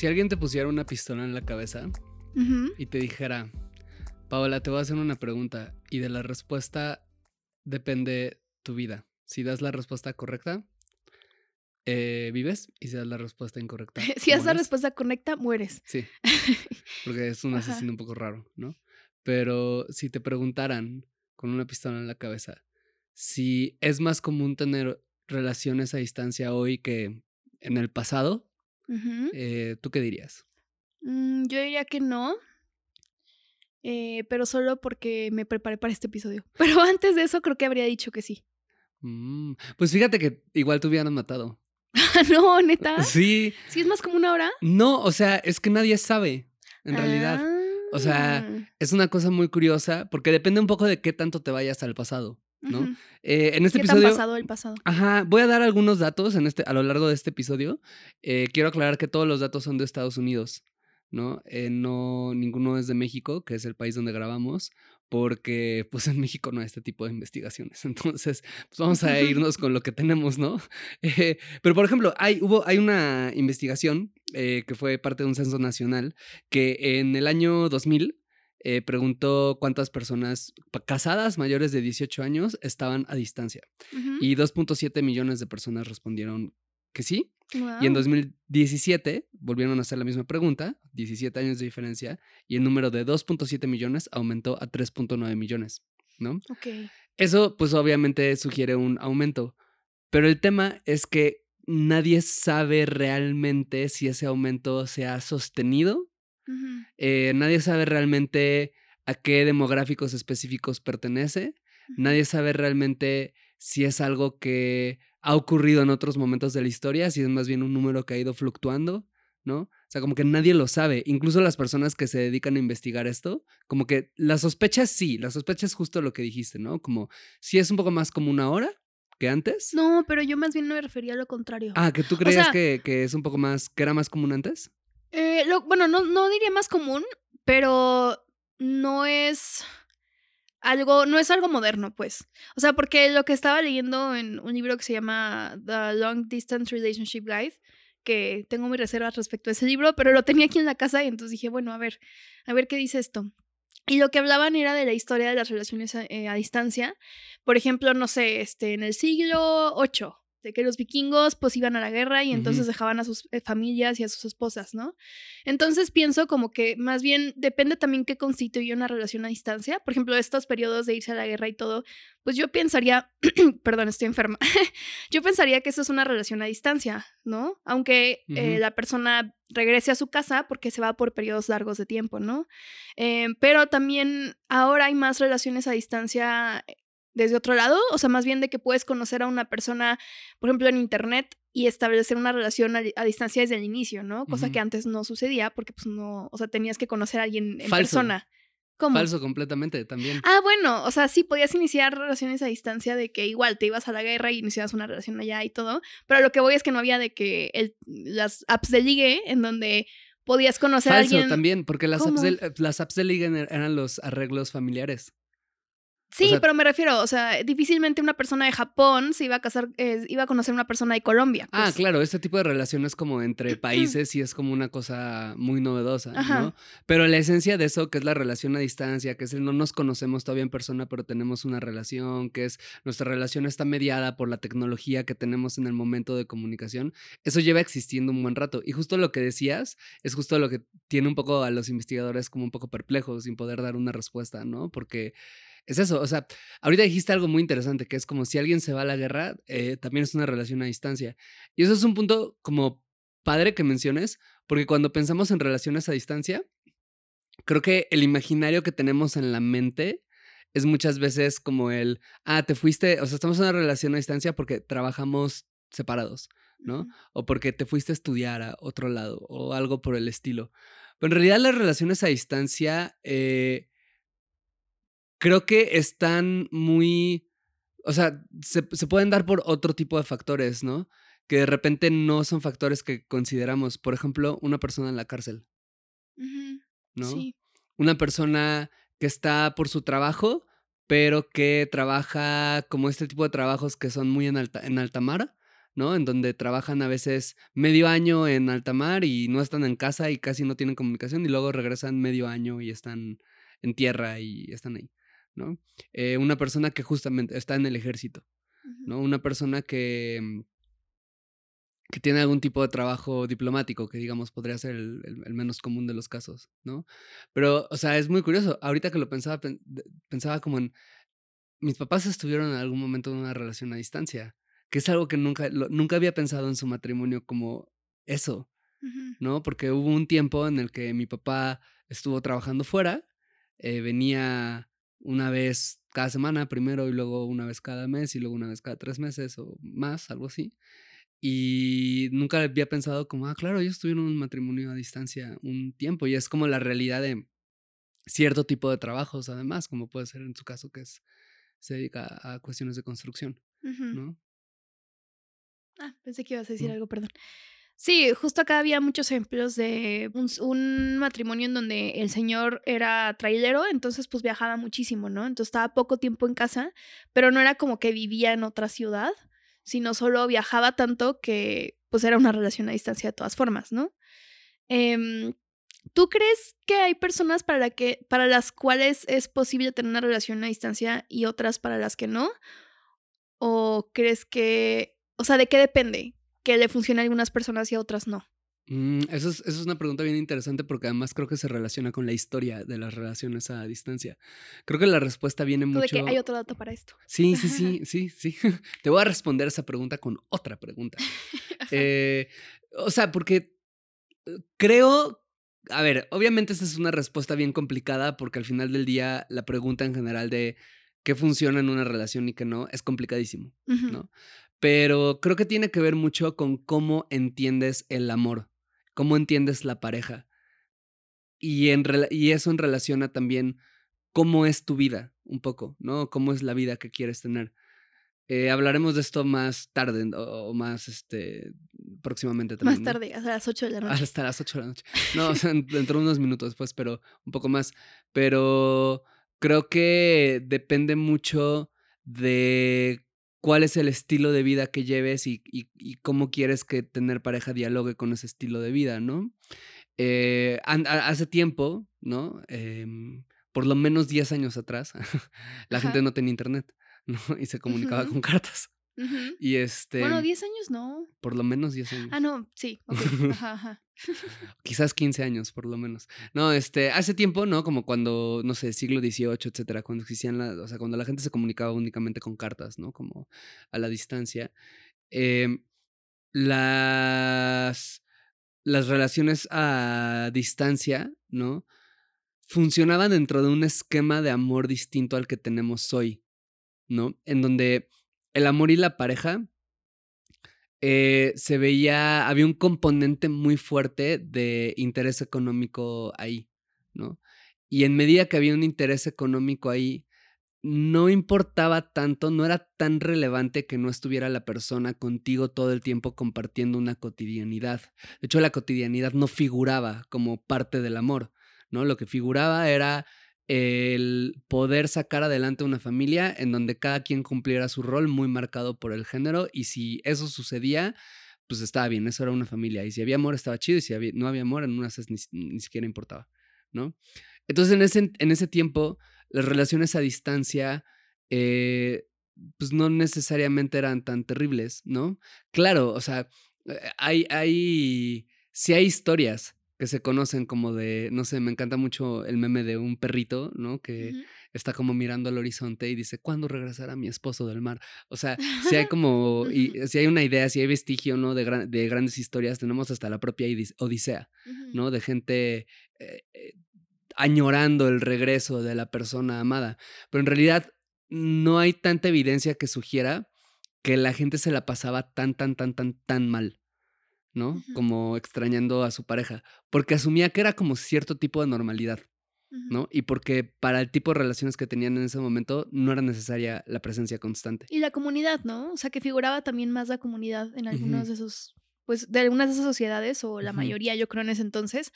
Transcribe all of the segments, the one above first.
Si alguien te pusiera una pistola en la cabeza y te dijera, Paola, te voy a hacer una pregunta y de la respuesta depende tu vida. Si das la respuesta correcta, eh, vives y si das la respuesta incorrecta. Si das la respuesta correcta, mueres. Sí, porque es un asesino un poco raro, ¿no? Pero si te preguntaran con una pistola en la cabeza si es más común tener relaciones a distancia hoy que en el pasado, Eh, ¿tú qué dirías? Mm, yo diría que no. eh, pero solo porque me preparé para este episodio. Pero antes de eso creo que habría dicho que sí. Mm, pues fíjate que igual te hubieran matado. no, neta. Sí, ¿Sí es más como una hora? no, o sea, es que nadie sabe, en realidad. O sea, Ah, Es una cosa muy curiosa porque depende un poco de qué tanto te vayas al pasado, Eh, en este ¿Qué tan episodio... pasado el pasado? Ajá, voy a dar algunos datos en este, a lo largo de este episodio. Eh, quiero aclarar que todos los datos son de Estados Unidos, ¿no? Eh, no, ninguno es de México, que es el país donde grabamos, porque pues en México no hay este tipo de investigaciones. Entonces, pues vamos a irnos con lo que tenemos, ¿no? Eh, pero, por ejemplo, hay, hubo, hay una investigación eh, que fue parte de un censo nacional que en el año 2000 eh, preguntó cuántas personas casadas mayores de 18 años estaban a distancia. Ujú. Y 2.7 millones de personas respondieron que sí. Y en Guau. 2017 volvieron a hacer la misma pregunta, 17 años de diferencia, y el número de 2.7 millones aumentó a 3.9 millones, ¿no? Ok. Eso pues obviamente sugiere un aumento, pero el tema es que nadie sabe realmente si ese aumento se ha sostenido, Eh, nadie sabe realmente a qué demográficos específicos pertenece, Nadie sabe realmente si es algo que ha ocurrido en otros momentos de la historia, si es más bien un número que ha ido fluctuando, ¿no? O sea, como que nadie lo sabe. Incluso las personas que se dedican a investigar esto, como que la sospecha sí, la sospecha es justo lo que dijiste, ¿no? Como si es un poco más como una hora que antes. No, pero yo más bien me refería a lo contrario. Ah, que tú creías sea- que, que es un poco más, que era más común antes. Eh, bueno, no, diría más común, pero no es algo, no es algo moderno, pues. O sea, porque lo que estaba leyendo en un libro que se llama The Long Distance Relationship Guide, que tengo mis reservas respecto a ese libro, pero lo tenía aquí en la casa y entonces dije, bueno, a ver, a ver qué dice esto. Y lo que hablaban era de la historia de las relaciones a, eh, distancia. Por ejemplo, no sé, este, en el siglo VIII, de que los vikingos pues iban a la guerra y entonces dejaban a sus eh, familias y a sus esposas, ¿no? Entonces pienso como que más bien depende también qué constituye una relación a distancia. Por ejemplo, estos periodos de irse a la guerra y todo, pues yo pensaría, perdón, estoy enferma, yo pensaría que eso es una relación a distancia, ¿no? Aunque eh, la persona regrese a su casa porque se va por periodos largos de tiempo, ¿no? Eh, pero también ahora hay más relaciones a distancia desde otro lado, o sea, más bien de que puedes conocer a una persona, por ejemplo, en internet y establecer una relación a, a distancia desde el inicio, ¿no? Cosa que antes no sucedía porque pues no, o sea, tenías que conocer a alguien en Falso. persona. ¿Cómo? Falso completamente también. Ah, bueno, o sea, sí podías iniciar relaciones a distancia de que igual te ibas a la guerra y iniciabas una relación allá y todo, pero lo que voy es que no había de que el- las apps de ligue en donde podías conocer a Falso alguien. también, porque las apps, de, las apps de liga eran los arreglos familiares. Sí, sea- pero me refiero, o sea, difícilmente una persona de Japón se iba a casar, eh, iba a conocer una persona de Colombia. Ah, pues. claro, este tipo de relaciones como entre países sí es como una cosa muy novedosa, Ajá. ¿no? Pero la esencia de eso, que es la relación a distancia, que es el no nos conocemos todavía en persona, pero tenemos una relación, que es nuestra relación está mediada por la tecnología que tenemos en el momento de comunicación, eso lleva existiendo un buen rato. Y justo lo que decías es justo lo que tiene un poco a los investigadores como un poco perplejos sin poder dar una respuesta, ¿no? Porque es eso, o sea, ahorita dijiste algo muy interesante, que es como si alguien se va a la guerra, eh, también es una relación a distancia. Y eso es un punto como padre que menciones, porque cuando pensamos en relaciones a distancia, creo que el imaginario que tenemos en la mente es muchas veces como el, ah, te fuiste, o sea, estamos en una relación a distancia porque trabajamos separados, ¿no? O porque te fuiste a estudiar a otro lado o algo por el estilo. Pero en realidad las relaciones a distancia eh, creo que están muy, o sea, se, se pueden dar por otro tipo de factores, ¿no? Que de repente no son factores que consideramos. Por ejemplo, una persona en la cárcel, ¿no? Sí. Una persona que está por su trabajo, pero que trabaja como este tipo de trabajos que son muy en alta, en alta mar, ¿no? En donde trabajan a veces medio año en alta mar y no están en casa y casi no tienen comunicación y luego regresan medio año y están en tierra y están ahí, ¿no? Eh, una persona que justamente está en el ejército. ¿no? Una persona que, mm, que tiene algún tipo de trabajo diplomático, que digamos podría ser el, el- el menos común de los casos, ¿no? Pero, o sea, es muy curioso. Ahorita que lo pensaba, pensaba como en, mis papás estuvieron en algún momento en una relación a distancia, que es algo que nunca, lo- nunca había pensado en su matrimonio como eso. ¿no? Porque hubo un tiempo en el que mi papá estuvo trabajando fuera, eh, venía una vez cada semana primero y luego una vez cada mes y luego una vez cada tres meses o más, algo así. Y nunca había pensado como, ah, claro, ellos tuvieron un matrimonio a distancia un tiempo y es como la realidad de cierto tipo de trabajos, además, como puede ser en su caso que es, se dedica a cuestiones de construcción. ¿no? Ah, pensé que ibas a decir Mm. algo, perdón. Sí, justo acá había muchos ejemplos de un, matrimonio en donde el señor era trailero, entonces pues viajaba muchísimo, ¿no? Entonces estaba poco tiempo en casa, pero no era como que vivía en otra ciudad, sino solo viajaba tanto que pues era una relación a distancia de todas formas, ¿no? Em, ¿Tú crees que hay personas para, que, para las cuales es posible tener una relación a distancia y otras para las que no? ¿O crees que, o sea, de qué depende? Que le funcione a algunas personas y a otras no. Mm, eso, es, eso es una pregunta bien interesante porque además creo que se relaciona con la historia de las relaciones a distancia. Creo que la respuesta viene Tú de mucho... que hay otro dato para esto. Sí, sí, sí, sí, sí. Te voy a responder esa pregunta con otra pregunta. Eh, o sea, porque eh, creo, a ver, obviamente esta es una respuesta bien complicada porque al final del día la pregunta en general de qué funciona en una relación y qué no es complicadísimo, ¿no? Pero creo que tiene que ver mucho con cómo entiendes el amor, cómo entiendes la pareja. Y, en, y eso en relación a también cómo es tu vida, un poco, ¿no? Cómo es la vida que quieres tener. Eh, hablaremos de esto más tarde o, o más este, próximamente también. Más ¿no? tarde, a las 8 de la noche. Hasta las 8 de la noche. No, o sea, en- dentro de unos minutos después, pero un poco más. Pero creo que depende mucho de cuál es el estilo de vida que lleves y, y- y cómo quieres que tener pareja dialogue con ese estilo de vida, ¿no? Eh, a- hace tiempo, ¿no? Em, por lo menos 10 años atrás, la Ajá. gente no tenía internet, ¿no? Y se comunicaba con cartas. Y este, Bueno, 10 años no. por lo menos 10 años. Ah, no, sí. Ajá, ajá. quizás 15 años por lo menos. No, este, hace tiempo, ¿no? Como cuando, no sé, siglo XVIII, etcétera, cuando existían, la, o sea, cuando la gente se comunicaba únicamente con cartas, ¿no? Como a la distancia. em, las, las relaciones a distancia, ¿no? Funcionaban dentro de un esquema de amor distinto al que tenemos hoy, ¿no? En donde el amor y la pareja eh, se veía, había un componente muy fuerte de interés económico ahí, ¿no? Y en medida que había un interés económico ahí, no importaba tanto, no era tan relevante que no estuviera la persona contigo todo el tiempo compartiendo una cotidianidad. De hecho, la cotidianidad no figuraba como parte del amor, ¿no? Lo que figuraba era el poder sacar adelante una familia en donde cada quien cumpliera su rol muy marcado por el género y si eso sucedía, pues estaba bien, eso era una familia. Y si había amor estaba chido y si no había amor en unas ni, ni siquiera importaba, ¿no? Entonces en ese, en ese tiempo las relaciones a distancia eh, pues no necesariamente eran tan terribles, ¿no? Claro, o sea, eh, hay, hay, sí hay historias que se conocen como de, no sé, me encanta mucho el meme de un perrito, ¿no? Que está como mirando al horizonte y dice, ¿cuándo regresará mi esposo del mar? O sea, si hay como, y, si hay una idea, si hay vestigio, ¿no? De, de grandes historias, tenemos hasta la propia Odisea, ¿no? De gente eh, eh, añorando el regreso de la persona amada. Pero en realidad no hay tanta evidencia que sugiera que la gente se la pasaba tan, tan, tan, tan, tan mal. ¿No? Como extrañando a su pareja, porque asumía que era como cierto tipo de normalidad, ¿no? Y porque para el tipo de relaciones que tenían en ese momento no era necesaria la presencia constante. Y la comunidad, ¿no? O sea, que figuraba también más la comunidad en algunos de esos, pues, de algunas de esas sociedades, o la mayoría, yo creo, en ese entonces,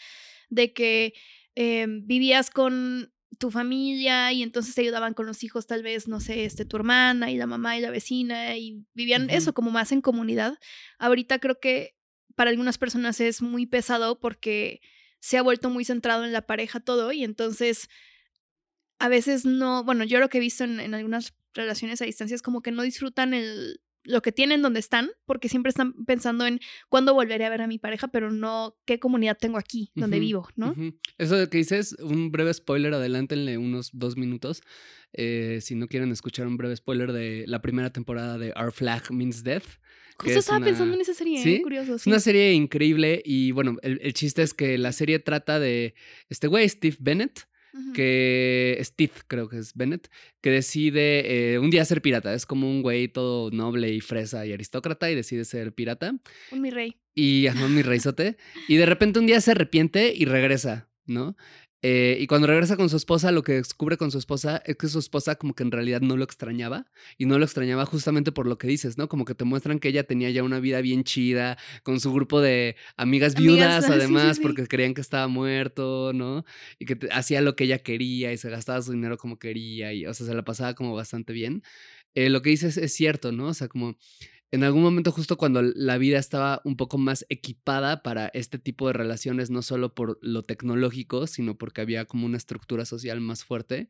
de que em, vivías con tu familia y entonces te ayudaban con los hijos, tal vez, no sé, este, tu hermana y la mamá y la vecina y vivían eso como más en comunidad. Ahorita creo que para algunas personas es muy pesado porque se ha vuelto muy centrado en la pareja todo y entonces a veces no, bueno, yo lo que he visto en, algunas relaciones a distancia es como que no disfrutan el, lo que tienen donde están, porque siempre están pensando en cuándo volveré a ver a mi pareja, pero no qué comunidad tengo aquí, donde vivo, ¿no? Eso de que dices, un breve spoiler, adelántenle unos dos minutos. Eh, si no quieren escuchar un breve spoiler de la primera temporada de Our Flag Means Death. Justo estaba pensando en esa serie, ¿Sí? curioso. Es una serie increíble y bueno, el, chiste es que la serie trata de este güey, Steve Bennett, que Steve creo que es Bennett, que decide eh, un día ser pirata. Es como un güey todo noble y fresa y aristócrata y decide ser pirata. Un mi rey. Y un mi reizote. y de repente un día se arrepiente y regresa, ¿no? Eh, y cuando regresa con su esposa, lo que descubre con su esposa es que su esposa como que en realidad no lo extrañaba. Y no lo extrañaba justamente por lo que dices, ¿no? Como que te muestran que ella tenía ya una vida bien chida, con su grupo de amigas viudas, además, porque creían que estaba muerto, ¿no? Y que hacía lo que ella quería y se gastaba su dinero como quería. Y, o sea, se la pasaba como bastante bien. Eh, lo que dices es cierto, ¿no? O sea, como en algún momento justo cuando la vida estaba un poco más equipada para este tipo de relaciones, no solo por lo tecnológico, sino porque había como una estructura social más fuerte,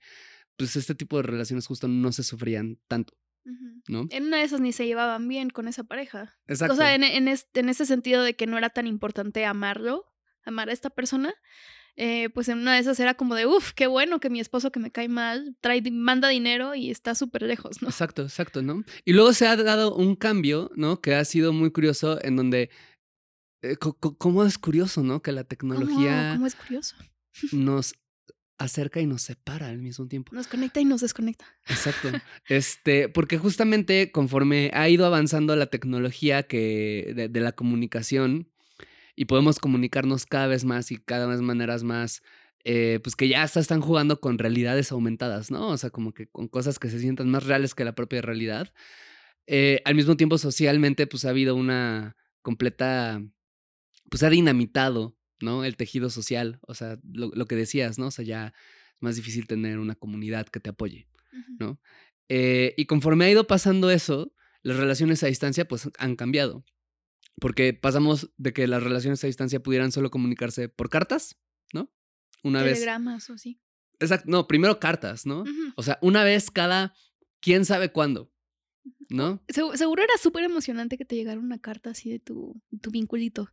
pues este tipo de relaciones justo no se sufrían tanto. ¿No? En una de esas ni se llevaban bien con esa pareja. Exacto. O sea, en, en, en ese sentido de que no era tan importante amarlo, amar a esta persona, eh, pues en una de esas era como de, uff, qué bueno que mi esposo que me cae mal, trae, manda dinero y está súper lejos, ¿no? Exacto, exacto, ¿no? Y luego se ha dado un cambio, ¿no? Que ha sido muy curioso en donde, eh, ¿cómo es curioso, ¿no? Que la tecnología... ¿Cómo, es curioso? Nos acerca y nos separa al mismo tiempo. Nos conecta y nos desconecta. Exacto. Este, porque justamente conforme ha ido avanzando la tecnología que de la comunicación, y podemos comunicarnos cada vez más y cada vez maneras más, eh, pues que ya hasta están jugando con realidades aumentadas, ¿no? O sea, como que con cosas que se sientan más reales que la propia realidad. Eh, al mismo tiempo, socialmente, pues ha habido una completa, pues ha dinamitado, ¿no? El tejido social, o sea, lo, que decías, ¿no? O sea, ya es más difícil tener una comunidad que te apoye, ¿no? Eh, y conforme ha ido pasando eso, las relaciones a distancia, pues han cambiado. Porque pasamos de que las relaciones a distancia pudieran solo comunicarse por cartas, ¿no? Una Telegramas o sí. Exacto, no, primero cartas, ¿no? O sea, una vez cada quién sabe cuándo, ¿no? seguro era súper emocionante que te llegara una carta así de tu, tu vinculito.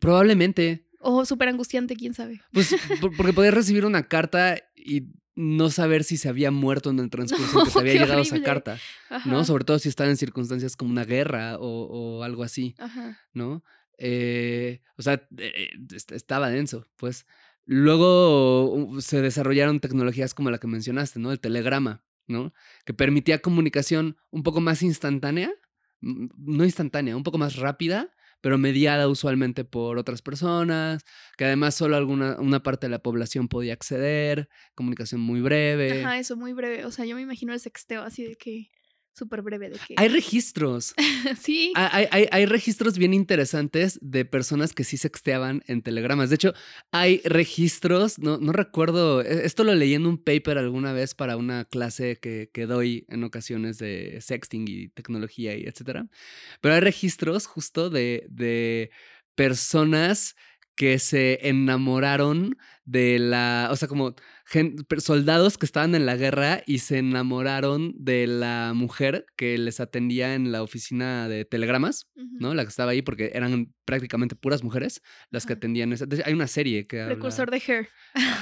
Probablemente. O súper angustiante, quién sabe. Pues porque podías recibir una carta y no saber si se había muerto en el transcurso en que te había llegado esa carta, ¿no? Sobre todo si estaba en circunstancias como una guerra o, algo así, ¿no? Eh, o sea, eh, estaba denso, pues. Luego se desarrollaron tecnologías como la que mencionaste, ¿no? El telegrama, ¿no? Que permitía comunicación un poco más instantánea, no instantánea, un poco más rápida, pero mediada usualmente por otras personas, que además solo alguna una parte de la población podía acceder, comunicación muy breve. Ajá, eso, muy breve. O sea, yo me imagino el sexteo así de que súper breve de que... Hay registros. sí. Hay, hay- hay registros bien interesantes de personas que sí sexteaban en telegramas. De hecho, hay registros, no, no recuerdo, e- esto lo leí en un paper alguna vez para una clase que, que doy en ocasiones de sexting y tecnología y etcétera. Pero hay registros justo de, de personas que se enamoraron de la, o sea, como soldados que estaban en la guerra y se enamoraron de la mujer que les atendía en la oficina de telegramas. ¿no? La que estaba ahí porque eran prácticamente puras mujeres las que atendían esa. Hay una serie que habla... Precursor de Hair.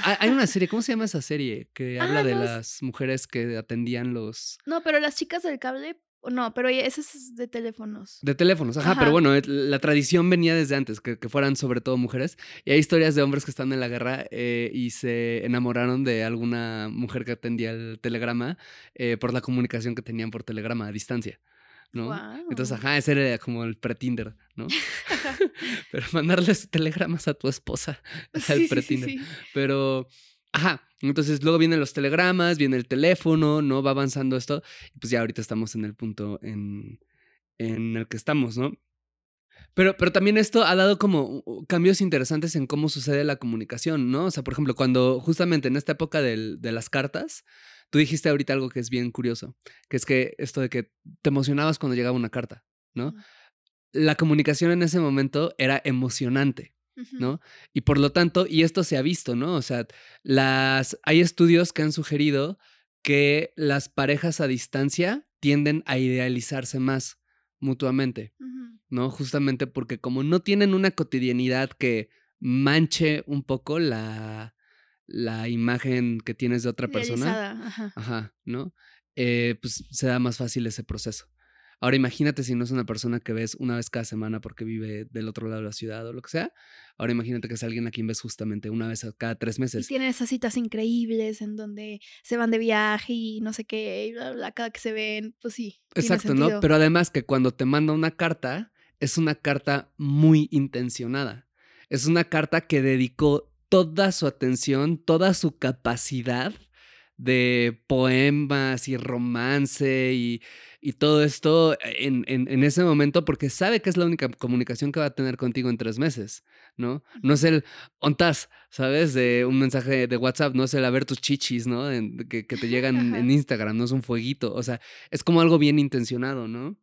Hay hay una serie, ¿cómo se llama esa serie? Que Ah, habla de los- las mujeres que atendían los... No, pero las chicas del cable, no, pero ese es de teléfonos. De teléfonos, ajá, Ajá. pero bueno, et- la tradición venía desde antes, que, que fueran sobre todo mujeres. Y hay historias de hombres que están en la guerra eh, y se enamoraron de alguna mujer que atendía el telegrama eh, por la comunicación que tenían por telegrama a distancia, ¿no? Entonces, ajá, ese era como el pre-Tinder, ¿no? pero mandarles telegramas a tu esposa era Sí, el sí, sí, pre-Tinder. sí. Pero, ajá, entonces luego vienen los telegramas, viene el teléfono, ¿no? Va avanzando esto. Y pues ya ahorita estamos en el punto en, en el que estamos, ¿no? Pero, pero también esto ha dado como uh, cambios interesantes en cómo sucede la comunicación, ¿no? O sea, por ejemplo, cuando justamente en esta época del- de las cartas, tú dijiste ahorita algo que es bien curioso, que es que esto de que te emocionabas cuando llegaba una carta, ¿no? La comunicación en ese momento era emocionante. ¿No? Y por lo tanto, y esto se ha visto, ¿no? O sea, las, hay estudios que han sugerido que las parejas a distancia tienden a idealizarse más mutuamente. ¿no? Justamente porque como no tienen una cotidianidad que manche un poco la, la imagen que tienes de otra persona, ajá. ajá, ¿no? Eh, pues se da más fácil ese proceso. Ahora imagínate si no es una persona que ves una vez cada semana porque vive del otro lado de la ciudad o lo que sea. Ahora imagínate que es alguien a quien ves justamente una vez a cada tres Y meses. tienen esas citas increíbles en donde se van de viaje y no sé qué, y bla, bla, cada que se ven, pues sí. tiene Exacto, ¿no? Pero además que cuando te manda una carta, es una carta muy intencionada. Es una carta que dedicó toda su atención, toda su capacidad de poemas y romance y, y todo esto en, en- en ese momento porque sabe que es la única comunicación que va a tener contigo en tres meses, ¿no? No es el ontas, ¿sabes? De un mensaje de WhatsApp, no es el a ver tus chichis, ¿no? En- que, que te llegan en Instagram, no es un fueguito, o sea, es como algo bien intencionado, ¿no?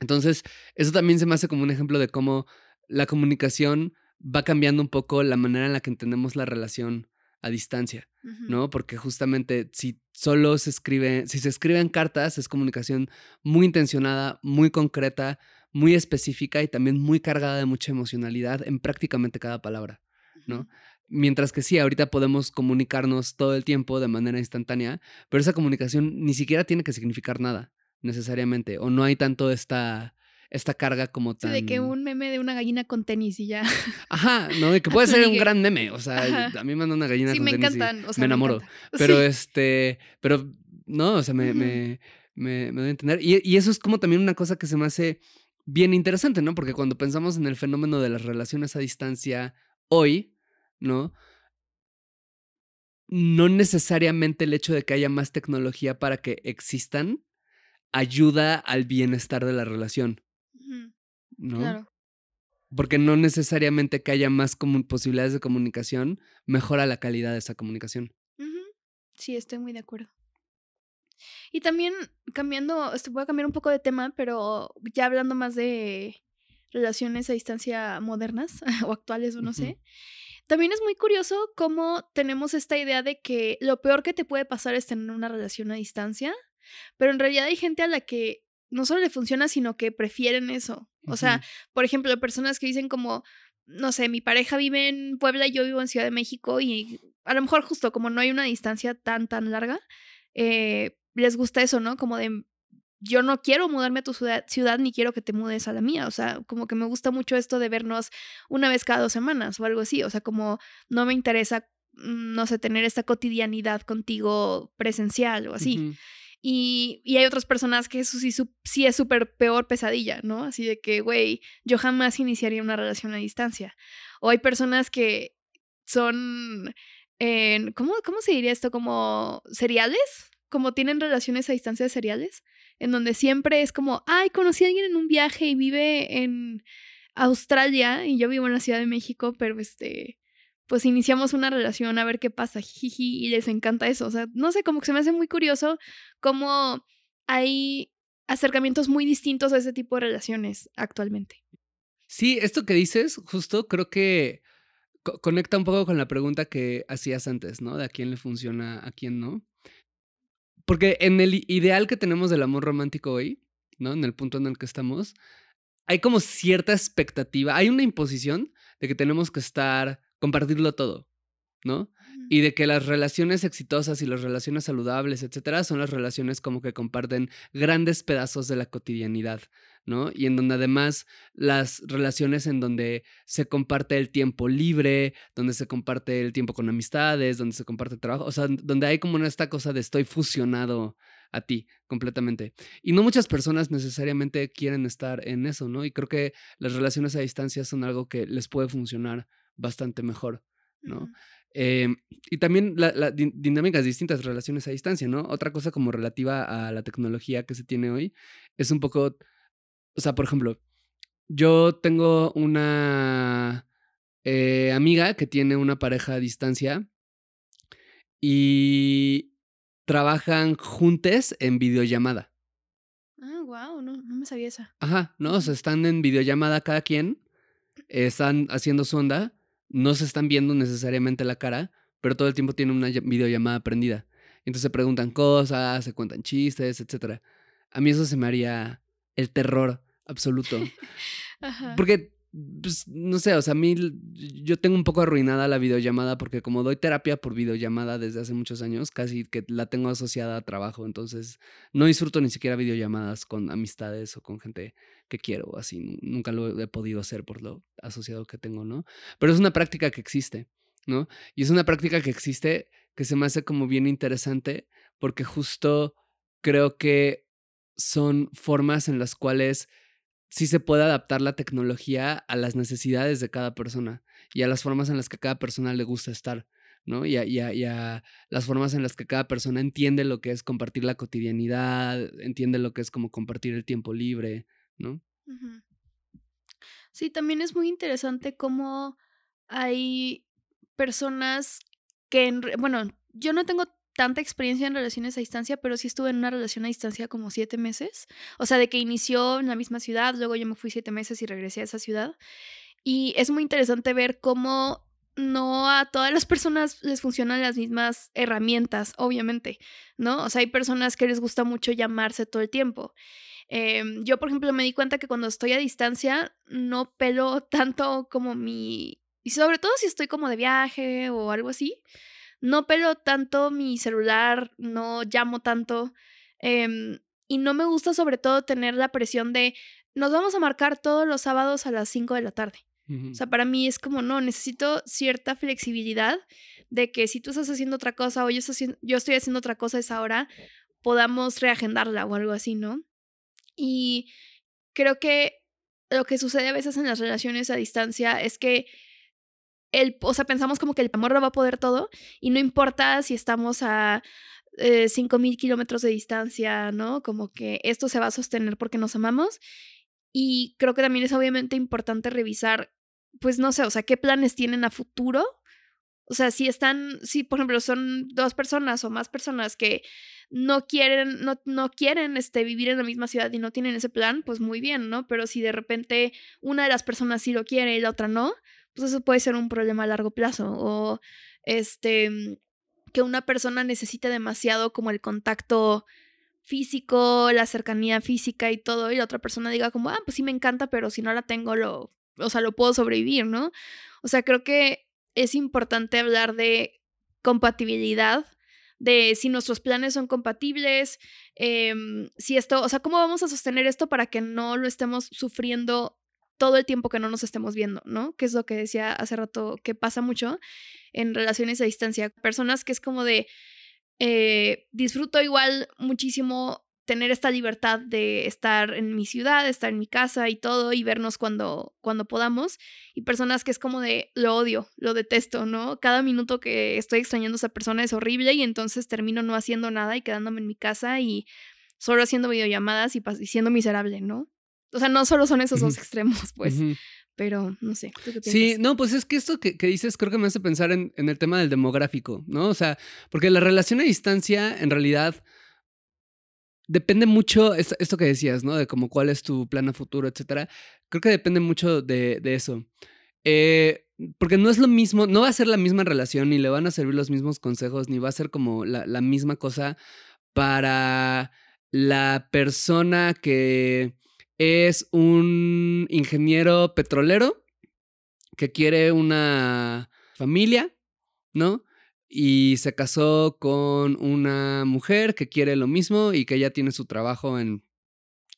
Entonces, eso también se me hace como un ejemplo de cómo la comunicación va cambiando un poco la manera en la que entendemos la relación a distancia. ¿no? Porque justamente si solo se escribe, si se escriben cartas, es comunicación muy intencionada, muy concreta, muy específica y también muy cargada de mucha emocionalidad en prácticamente cada palabra, ¿no? Mientras que sí, ahorita podemos comunicarnos todo el tiempo de manera instantánea, pero esa comunicación ni siquiera tiene que significar nada, necesariamente, o no hay tanto esta, esta carga como Sí, tan... de que un meme de una gallina con tenis y ya. Ajá, ¿no? Y que puede ser un gran meme, o sea, Ajá. a mí me manda una gallina Sí, con me tenis y encantan. O sea, me enamoro. Pero Sí. este, pero no, o sea, me, me, me, me doy a entender. Y, y eso es como también una cosa que se me hace bien interesante, ¿no? Porque cuando pensamos en el fenómeno de las relaciones a distancia hoy, ¿no? No necesariamente el hecho de que haya más tecnología para que existan ayuda al bienestar de la relación, ¿no? Claro. Porque no necesariamente que haya más posibilidades de comunicación mejora la calidad de esa comunicación. Sí, estoy muy de acuerdo. Y también cambiando, este, voy a cambiar un poco de tema, pero ya hablando más de relaciones a distancia modernas o actuales o no sé. También es muy curioso cómo tenemos esta idea de que lo peor que te puede pasar es tener una relación a distancia, pero en realidad hay gente a la que no solo le funciona, sino que prefieren eso. O sea, por ejemplo, personas que dicen como, no sé, mi pareja vive en Puebla y yo vivo en Ciudad de México y a lo mejor justo como no hay una distancia tan, tan larga, eh, les gusta eso, ¿no? Como de, yo no quiero mudarme a tu ciudad, ciudad ni quiero que te mudes a la mía. O sea, como que me gusta mucho esto de vernos una vez cada dos semanas o algo así. O sea, como no me interesa, mm, no sé, tener esta cotidianidad contigo presencial o así. Y, y hay otras personas que eso sí, su- sí es súper peor pesadilla, ¿no? Así de que, güey, yo jamás iniciaría una relación a distancia. O hay personas que son, en- ¿cómo, ¿cómo se diría esto? Como seriales, como tienen relaciones a distancia seriales, en donde siempre es como, ay, conocí a alguien en un viaje y vive en Australia y yo vivo en la Ciudad de México, pero este, pues iniciamos una relación a ver qué pasa, y les encanta eso. O sea, no sé, como que se me hace muy curioso cómo hay acercamientos muy distintos a ese tipo de relaciones actualmente. Sí, esto que dices, justo creo que conecta un poco con la pregunta que hacías antes, ¿no? De a quién le funciona, a quién no. Porque en el ideal que tenemos del amor romántico hoy, ¿no? En el punto en el que estamos, hay como cierta expectativa, hay una imposición de que tenemos que estar, compartirlo todo, ¿no? Y de que las relaciones exitosas y las relaciones saludables, etcétera, son las relaciones como que comparten grandes pedazos de la cotidianidad, ¿no? Y en donde además las relaciones en donde se comparte el tiempo libre, donde se comparte el tiempo con amistades, donde se comparte trabajo, o sea, donde hay como esta cosa de estoy fusionado a ti completamente. Y no muchas personas necesariamente quieren estar en eso, ¿no? Y creo que las relaciones a distancia son algo que les puede funcionar bastante mejor, ¿no? Em, y también la, dinámicas distintas, relaciones a distancia, ¿no? Otra cosa como relativa a la tecnología que se tiene hoy es un poco, o sea, por ejemplo, yo tengo una eh, amiga que tiene una pareja a distancia y trabajan juntes en videollamada. Ah, wow, no, no me sabía esa. Ajá, no, o sea, están en videollamada cada quien, están haciendo su onda no se están viendo necesariamente la cara, pero todo el tiempo tienen una videollamada prendida. Entonces se preguntan cosas, se cuentan chistes, etc. A mí eso se me haría el terror absoluto. Porque, pues, no sé, o sea, a mí yo tengo un poco arruinada la videollamada porque como doy terapia por videollamada desde hace muchos años, casi que la tengo asociada a trabajo, entonces no disfruto ni siquiera videollamadas con amistades o con gente que quiero, así, nunca lo he podido hacer por lo asociado que tengo, ¿no? Pero es una práctica que existe, ¿no? Y es una práctica que existe que se me hace como bien interesante porque justo creo que son formas en las cuales sí se puede adaptar la tecnología a las necesidades de cada persona y a las formas en las que cada persona le gusta estar. ¿no? Y a, y, a, las formas en las que cada persona entiende lo que es compartir la cotidianidad, entiende lo que es como compartir el tiempo libre, ¿no? Sí, también es muy interesante cómo hay personas que, en, bueno, yo no tengo tanta experiencia en relaciones a distancia, pero sí estuve en una relación a distancia como siete meses. O sea, de que inició en la misma ciudad, luego yo me fui siete meses y regresé a esa ciudad. Y es muy interesante ver cómo no a todas las personas les funcionan las mismas herramientas, obviamente, ¿no? O sea, hay personas que les gusta mucho llamarse todo el tiempo. Em, yo, por ejemplo, me di cuenta que cuando estoy a distancia no pelo tanto como mi... Y sobre todo si estoy como de viaje o algo así, no pelo tanto mi celular, no llamo tanto. Em, y no me gusta sobre todo tener la presión de nos vamos a marcar todos los sábados a las 5 de la tarde. O sea, para mí es como, no, necesito cierta flexibilidad de que si tú estás haciendo otra cosa o yo estoy, yo estoy haciendo otra cosa a esa hora, podamos reagendarla o algo así, ¿no? Y creo que lo que sucede a veces en las relaciones a distancia es que el, o sea, pensamos como que el amor lo va a poder todo y no importa si estamos a eh, 5.000 kilómetros de distancia, ¿no? Como que esto se va a sostener porque nos amamos. Y creo que también es obviamente importante revisar, pues no sé, o sea, qué planes tienen a futuro o sea, si están, si por ejemplo son dos personas o más personas que no quieren, no, no quieren este, vivir en la misma ciudad y no tienen ese plan, pues muy bien, ¿no? Pero si de repente una de las personas sí lo quiere y la otra no, pues eso puede ser un problema a largo plazo. O este que una persona necesite demasiado como el contacto físico, la cercanía física y todo, y la otra persona diga como, ah, pues sí me encanta, pero si no la tengo, lo, o sea, lo puedo sobrevivir, ¿no? O sea, creo que es importante hablar de compatibilidad, de si nuestros planes son compatibles, em, si esto, o sea, cómo vamos a sostener esto para que no lo estemos sufriendo todo el tiempo que no nos estemos viendo, ¿no? Que es lo que decía hace rato que pasa mucho en relaciones a distancia. Personas que es como de, eh, disfruto igual muchísimo tener esta libertad de estar en mi ciudad, estar en mi casa y todo, y vernos cuando, cuando podamos. Y personas que es como de, lo odio, lo detesto, ¿no? Cada minuto que estoy extrañando a esa persona es horrible y entonces termino no haciendo nada y quedándome en mi casa y solo haciendo videollamadas y, siendo miserable, ¿no? O sea, no solo son esos dos extremos, pues. Pero no sé. sí, no, pues es que esto que, dices creo que me hace pensar en, en, el tema del demográfico, ¿no? O sea, porque la relación a distancia en realidad depende mucho, esto, que decías, ¿no? De como cuál es tu plan a futuro, etcétera. Creo que depende mucho de, eso. Eh, porque no es lo mismo, no va a ser la misma relación, ni le van a servir los mismos consejos, ni va a ser como la, la misma cosa para la persona que es un ingeniero petrolero que quiere una familia, ¿no? y se casó con una mujer que quiere lo mismo y que ya tiene su trabajo en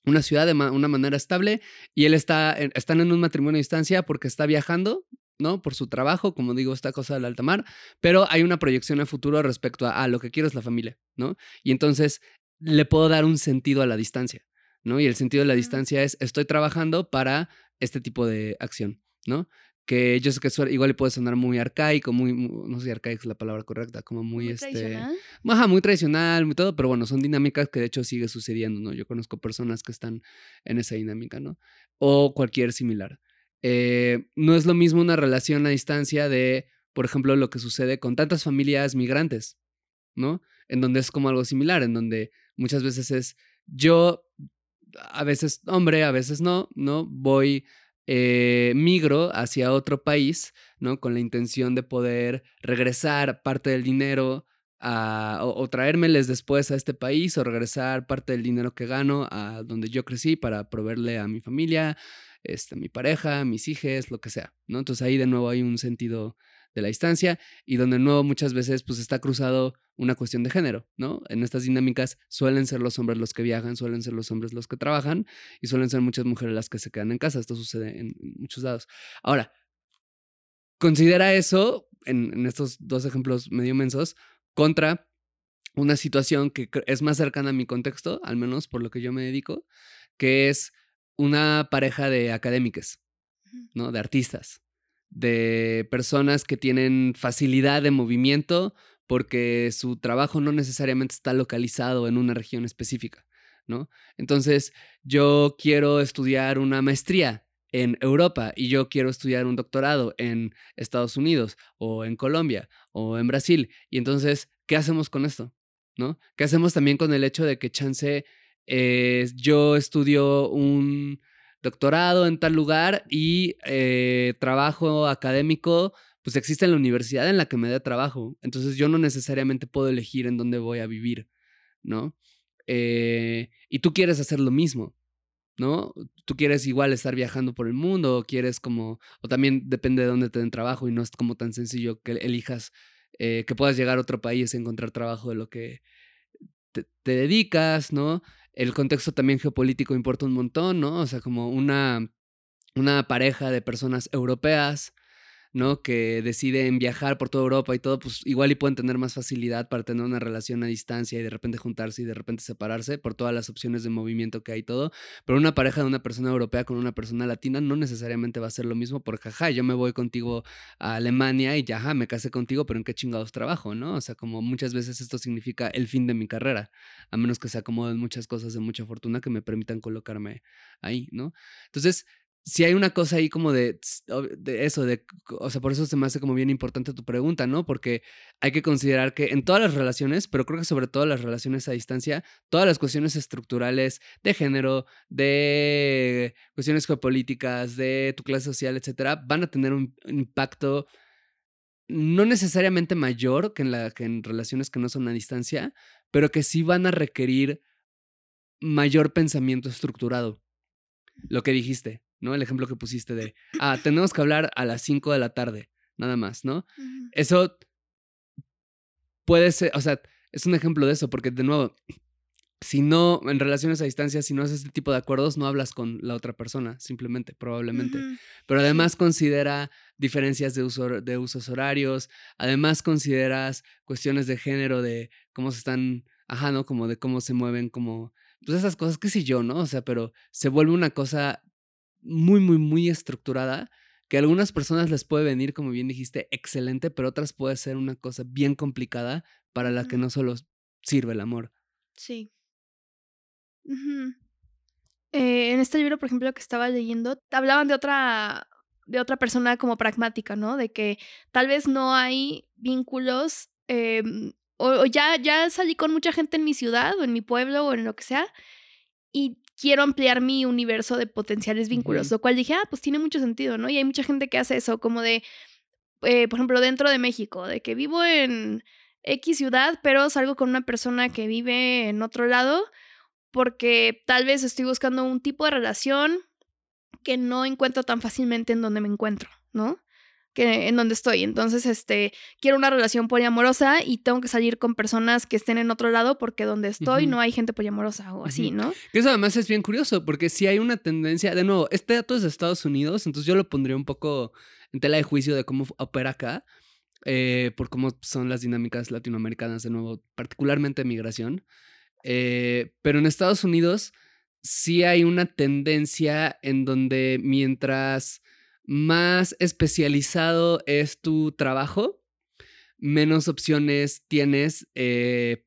una ciudad de una manera estable y él está, están en un matrimonio a distancia porque está viajando, ¿no? Por su trabajo, como digo, esta cosa del alta mar, pero hay una proyección a futuro respecto a, a lo que quiero es la familia, ¿no? Y entonces le puedo dar un sentido a la distancia, ¿no? Y el sentido de la distancia es estoy trabajando para este tipo de acción, ¿no? que yo sé que igual le puede sonar muy arcaico, muy, no sé si arcaico es la palabra correcta, como muy, muy este, tradicional. Ajá, muy tradicional, muy todo, pero bueno, son dinámicas que de hecho sigue sucediendo, ¿no? Yo conozco personas que están en esa dinámica, ¿no? O cualquier similar. Eh, no es lo mismo una relación a distancia de, por ejemplo, lo que sucede con tantas familias migrantes, ¿no? En donde es como algo similar, en donde muchas veces es yo, a veces hombre, a veces no, ¿no? Voy eh, migro hacia otro país, ¿no? Con la intención de poder regresar parte del dinero a, o, traérmeles después a este país o regresar parte del dinero que gano a donde yo crecí para proveerle a mi familia, este, mi pareja, a mis hijos, lo que sea, ¿no? Entonces ahí de nuevo hay un sentido de la distancia y donde de nuevo muchas veces pues está cruzado una cuestión de género, ¿no? En estas dinámicas suelen ser los hombres los que viajan, suelen ser los hombres los que trabajan y suelen ser muchas mujeres las que se quedan en casa. Esto sucede en muchos lados. Ahora, considera eso, en, estos dos ejemplos medio mensos, contra una situación que es más cercana a mi contexto, al menos por lo que yo me dedico, que es una pareja de académicas, ¿no? De artistas, de personas que tienen facilidad de movimiento porque su trabajo no necesariamente está localizado en una región específica, ¿no? Entonces, yo quiero estudiar una maestría en Europa y yo quiero estudiar un doctorado en Estados Unidos o en Colombia o en Brasil. Y entonces, ¿qué hacemos con esto? ¿No? ¿Qué hacemos también con el hecho de que chance eh, yo estudio un doctorado en tal lugar y eh, trabajo académico, pues existe en la universidad en la que me dé trabajo. Entonces yo no necesariamente puedo elegir en dónde voy a vivir, ¿no? Eh, y tú quieres hacer lo mismo, ¿no? Tú quieres igual estar viajando por el mundo, o quieres como, o también depende de dónde te den trabajo y no es como tan sencillo que elijas, eh, que puedas llegar a otro país y encontrar trabajo de lo que te dedicas, ¿no? El contexto también geopolítico importa un montón, ¿no? O sea, como una, una pareja de personas europeas ¿no? Que deciden viajar por toda Europa y todo, pues igual y pueden tener más facilidad para tener una relación a distancia y de repente juntarse y de repente separarse por todas las opciones de movimiento que hay y todo. Pero una pareja de una persona europea con una persona latina no necesariamente va a ser lo mismo porque, jaja, yo me voy contigo a Alemania y ya, me casé contigo, pero ¿en qué chingados trabajo, no? O sea, como muchas veces esto significa el fin de mi carrera, a menos que se acomoden muchas cosas de mucha fortuna que me permitan colocarme ahí, ¿no? Entonces, si hay una cosa ahí como de, de, eso, de, o sea, por eso se me hace como bien importante tu pregunta, ¿no? Porque hay que considerar que en todas las relaciones, pero creo que sobre todo las relaciones a distancia, todas las cuestiones estructurales de género, de cuestiones geopolíticas, de tu clase social, etcétera, van a tener un impacto no necesariamente mayor que en, la, que en relaciones que no son a distancia, pero que sí van a requerir mayor pensamiento estructurado. Lo que dijiste, ¿no? El ejemplo que pusiste de, ah, tenemos que hablar a las 5 de la tarde, nada más, ¿no? Eso puede ser, o sea, es un ejemplo de eso, porque de nuevo, si no, en relaciones a distancia, si no haces este tipo de acuerdos, no hablas con la otra persona, simplemente, probablemente. Pero además considera diferencias de, uso, de usos horarios, además consideras cuestiones de género, de cómo se están, ajá, ¿no? Como de cómo se mueven como pues esas cosas, qué sé yo, ¿no? O sea, pero se vuelve una cosa muy, muy, muy estructurada que a algunas personas les puede venir, como bien dijiste, excelente, pero otras puede ser una cosa bien complicada para la que no solo sirve el amor. Sí. Eh, en este libro, por ejemplo, que estaba leyendo, hablaban de otra, de otra persona como pragmática, ¿no? De que tal vez no hay vínculos, em, o, o ya, ya salí con mucha gente en mi ciudad, o en mi pueblo, o en lo que sea, y quiero ampliar mi universo de potenciales vínculos, lo cual dije, ah, pues tiene mucho sentido, ¿no? Y hay mucha gente que hace eso, como de, eh, por ejemplo, dentro de México, de que vivo en X ciudad, pero salgo con una persona que vive en otro lado, porque tal vez estoy buscando un tipo de relación que no encuentro tan fácilmente en donde me encuentro, ¿no? Que en donde estoy. Entonces, este, quiero una relación poliamorosa y tengo que salir con personas que estén en otro lado porque donde estoy no hay gente poliamorosa o así, Ujú. ¿no? Que eso además es bien curioso, porque si hay una tendencia, de nuevo, este dato es de Estados Unidos, entonces yo lo pondría un poco en tela de juicio de cómo opera acá, eh, por cómo son las dinámicas latinoamericanas, de nuevo, particularmente migración. Eh, pero en Estados Unidos sí hay una tendencia en donde mientras más especializado es tu trabajo, menos opciones tienes eh,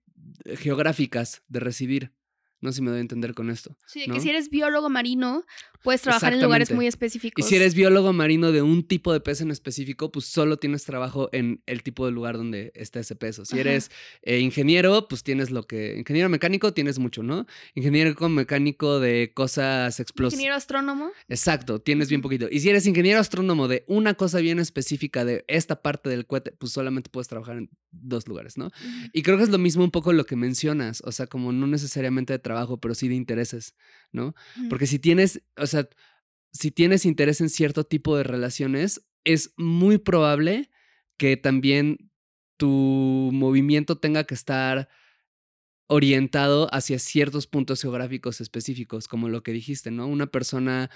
geográficas de residir. No sé si me doy a entender con esto. Sí, de ¿no? que si eres biólogo marino, puedes trabajar en lugares muy Y específicos. si eres biólogo marino de un tipo de pez en específico, pues solo tienes trabajo en el tipo de lugar donde está ese peso. Si Ajá. eres eh, ingeniero, pues tienes lo que... Ingeniero mecánico tienes mucho, ¿no? Ingeniero mecánico de cosas explosivas. ingeniero astrónomo. Exacto, tienes bien poquito. Y si eres ingeniero astrónomo de una cosa bien específica de esta parte del cohete, pues solamente puedes trabajar en dos lugares, ¿no? Y creo que es lo mismo un poco lo que mencionas, o sea, como no necesariamente de trabajo, pero sí de intereses, ¿no? Porque si tienes, o sea, si tienes interés en cierto tipo de relaciones, es muy probable que también tu movimiento tenga que estar orientado hacia ciertos puntos geográficos específicos, como lo que dijiste, ¿no? Una persona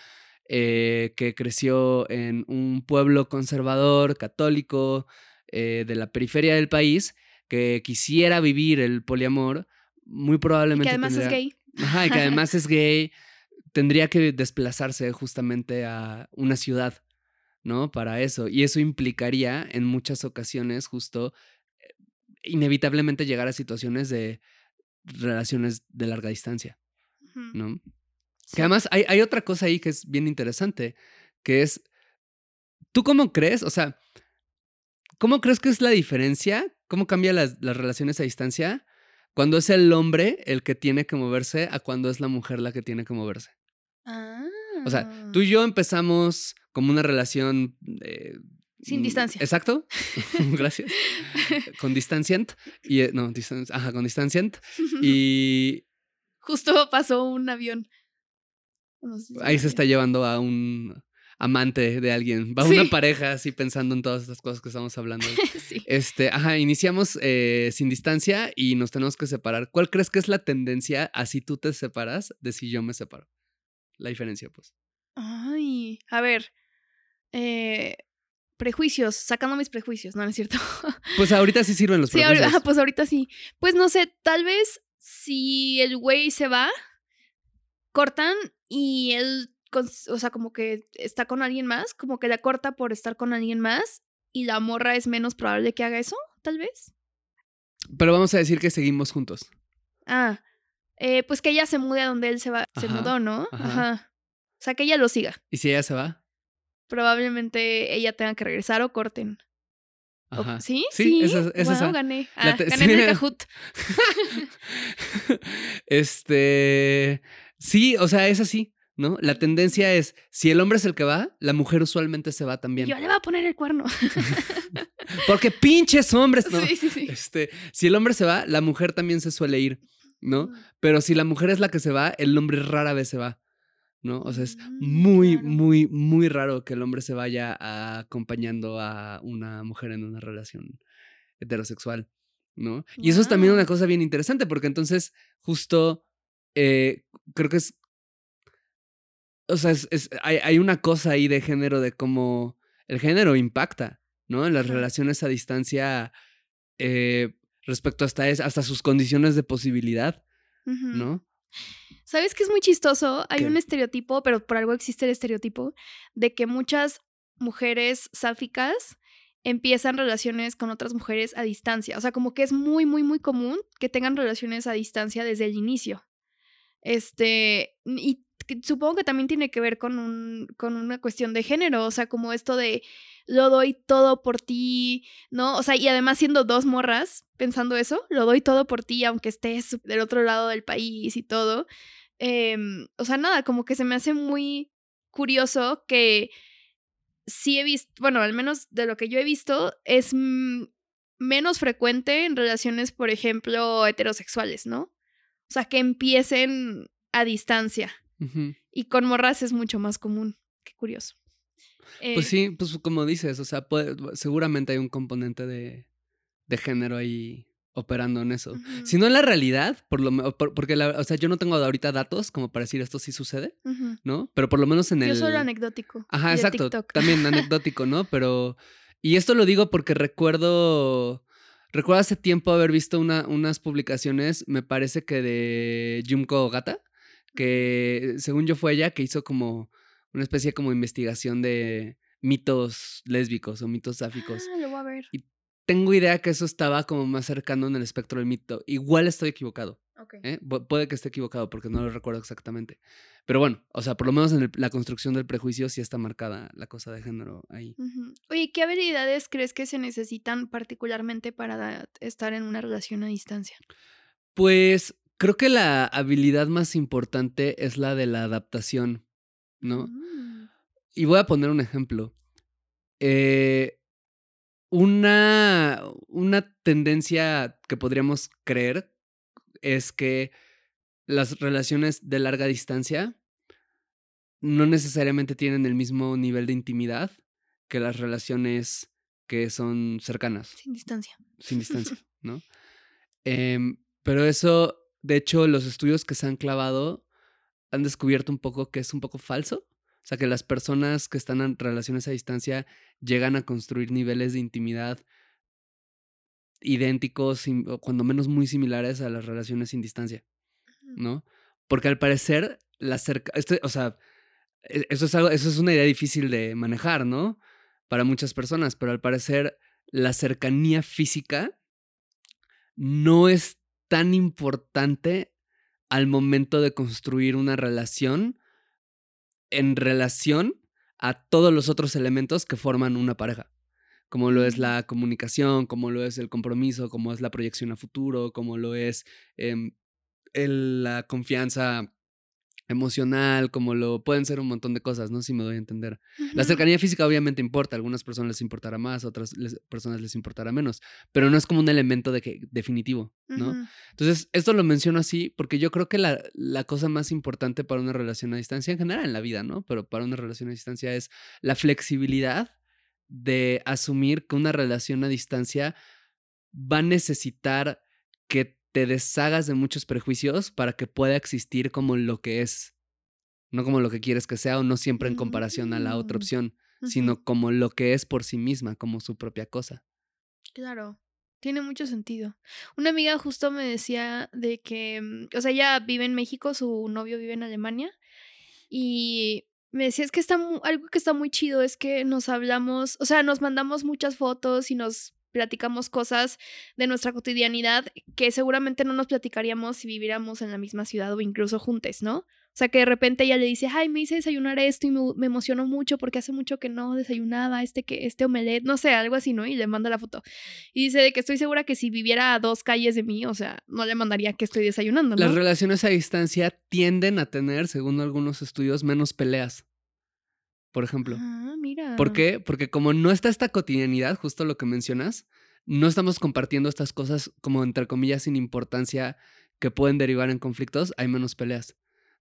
eh, que creció en un pueblo conservador, católico, eh, de la periferia del país, que quisiera vivir el poliamor, muy Y probablemente... que además es tendría- gay. Ajá, y que además es gay, tendría que desplazarse justamente a una ciudad, ¿no? Para eso. Y eso implicaría en muchas ocasiones justo eh, inevitablemente llegar a situaciones de relaciones de larga distancia. ¿no? Sí. Que además hay, hay otra cosa ahí que es bien interesante, que es, ¿tú cómo crees? O sea, ¿cómo crees que es la diferencia? ¿Cómo cambia las, las relaciones a distancia cuando es el hombre el que tiene que moverse a cuando es la mujer la que tiene que moverse? Ah. O sea, tú y yo empezamos como una relación... eh, Sin mm, distancia. Exacto. Gracias. Con distanciant. Y, eh, no, distan- ajá, con distanciant. Y Justo pasó un avión. No sé si ahí se está llevando a un amante de alguien. Va una Sí. pareja así pensando en todas estas cosas que estamos hablando. sí. Este, ajá, iniciamos eh, sin distancia y nos tenemos que separar. ¿Cuál crees que es la tendencia así tú te separas de si yo me separo? La diferencia, pues. Ay, a ver. Eh, prejuicios, sacando mis prejuicios, no, no es cierto. Pues ahorita sí sirven los sí, ahorita, prejuicios. ajá, pues ahorita sí. Pues no sé, tal vez si el güey se va, cortan y él, cons- o sea, como que está con alguien más, como que la corta por estar con alguien más y la morra es menos probable que haga eso, tal vez. Pero vamos a decir que seguimos juntos. Ah, eh, pues que ella se mude a donde él se va, se mudó, ¿no? ajá. Ajá. O sea, que ella lo siga. ¿Y si ella se va? Probablemente ella tenga que regresar o corten. Ajá. ¿Sí? Sí, esa es- es Guau, esa. gané. La Ah, gané en sí. el Kahoot. este. Sí, o sea, es así, ¿no? La tendencia es: si el hombre es el que va, la mujer usualmente se va también. Yo le voy a poner el cuerno. Porque pinches hombres, ¿no? Sí, sí, sí. Este, si el hombre se va, la mujer también se suele ir, ¿no? Pero si la mujer es la que se va, el hombre rara vez se va, ¿no? O sea, es Mm, muy, claro. muy, muy raro que el hombre se vaya a- acompañando a una mujer en una relación heterosexual, ¿no? Y eso es también una cosa bien interesante, porque entonces, justo, eh, creo que es. O sea, es- es- hay, hay una cosa ahí de género, de cómo el género impacta, ¿no? En las relaciones a distancia eh, respecto hasta, es, hasta sus condiciones de posibilidad. ¿no? ¿Sabes qué es muy chistoso? Hay ¿Qué? un estereotipo, pero por algo existe el estereotipo, de que muchas mujeres sáficas empiezan relaciones con otras mujeres a distancia. O sea, como que es muy, muy, muy común que tengan relaciones a distancia desde el inicio. Este, y supongo que también tiene que ver con, un, con una cuestión de género, o sea, como esto de lo doy todo por ti, ¿no? O sea, y además siendo dos morras, pensando eso, lo doy todo por ti, aunque estés del otro lado del país y todo. Em, o sea, nada, como que se me hace muy curioso que sí he visto, bueno, al menos de lo que yo he visto, es menos frecuente en relaciones, por ejemplo, heterosexuales, ¿no? O sea, que empiecen a distancia. Y con morras es mucho más común. Qué curioso. Pues Eh, sí, pues como dices, o sea, puede- seguramente hay un componente de, de género ahí operando en eso. Si no en la realidad, por lo por- porque la- o sea, yo no tengo ahorita datos como para decir esto sí sucede. ¿no? Pero por lo menos en Yo el solo anecdótico. Ajá, exacto. También anecdótico, ¿no? Pero. Y esto lo digo porque recuerdo. Recuerdo hace tiempo haber visto una, unas publicaciones, me parece que de Junko Ogata, que según yo fue ella que hizo como una especie como investigación de mitos lésbicos o mitos sáficos. Ah, lo voy a ver. Tengo idea que eso estaba como más cercano en el espectro del mito. Igual estoy equivocado. ¿eh? Pu- Puede que esté equivocado porque no lo recuerdo exactamente. Pero bueno, o sea, por lo menos en el- la construcción del prejuicio sí está marcada la cosa de género ahí. Oye, ¿qué habilidades crees que se necesitan particularmente para estar en una relación a distancia? Pues creo que la habilidad más importante es la de la adaptación, ¿no? Mm, Y voy a poner un ejemplo. Eh, una, una tendencia que podríamos creer es que las relaciones de larga distancia no necesariamente tienen el mismo nivel de intimidad que las relaciones que son cercanas, Sin distancia. sin distancia, ¿no? Em, pero eso, de hecho, los estudios que se han clavado han descubierto un poco que es un poco falso. O sea, que las personas que están en relaciones a distancia llegan a construir niveles de intimidad idénticos, o cuando menos muy similares a las relaciones sin distancia. ¿no? Porque al parecer, la cerca... Esto, o sea, e- eso es, algo, eso es una idea difícil de manejar, ¿no? Para muchas personas, pero al parecer la cercanía física no es tan importante al momento de construir una relación en relación a todos los otros elementos que forman una pareja, como lo es Mm. la comunicación, como lo es el compromiso, como es la proyección a futuro, como lo es em, el- la confianza emocional, como lo pueden ser un montón de cosas, ¿no? Si me doy a entender. La cercanía física obviamente importa, a algunas personas les importará más, a otras les- personas les importará menos, pero no es como un elemento de que, definitivo, ¿no? Entonces, esto lo menciono así porque yo creo que la, la cosa más importante para una relación a distancia, en general en la vida, ¿no? Pero para una relación a distancia es la flexibilidad de asumir que una relación a distancia va a necesitar que te deshagas de muchos prejuicios para que pueda existir como lo que es, no como lo que quieres que sea o no siempre en comparación a la otra Mm. opción, sino como lo que es por sí misma, como su propia cosa. Claro, tiene mucho sentido. Una amiga justo me decía de que, mm, o sea, ella vive en México, su novio vive en Alemania, y me decía, es que está algo que está muy chido, es que nos hablamos, o sea, nos mandamos muchas fotos y nos platicamos cosas de nuestra cotidianidad que seguramente no nos platicaríamos si viviéramos en la misma ciudad o incluso juntos, ¿no? O sea, que de repente ella le dice, ay, me hice desayunar esto y me, me emocionó mucho porque hace mucho que no desayunaba este, que, este omelette, no sé, algo así, ¿no? Y le manda la foto. Y dice de que estoy segura que si viviera a dos calles de mí, o sea, no le mandaría que estoy desayunando, ¿no? Las relaciones a distancia tienden a tener, según algunos estudios, menos peleas. Por ejemplo. Ah, mira. ¿Por qué? Porque como no está esta cotidianidad, justo lo que mencionas, no estamos compartiendo estas cosas como entre comillas sin importancia que pueden derivar en conflictos, hay menos peleas,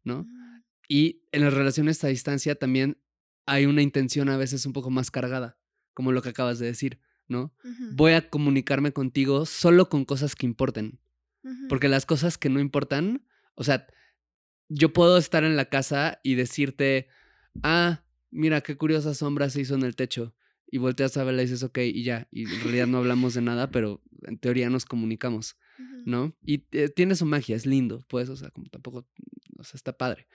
¿no? Mm, Y en las relaciones a distancia también hay una intención a veces un poco más cargada, como lo que acabas de decir, ¿no? Voy a comunicarme contigo solo con cosas que importen. Porque las cosas que no importan, o sea, yo puedo estar en la casa y decirte, ah, mira qué curiosa sombra se hizo en el techo. Y volteas a verla y dices, ok, y ya. Y en realidad no hablamos de nada, pero en teoría nos comunicamos. ¿no? Y eh, tiene su magia, es lindo, pues, o sea, como tampoco, o sea, está padre.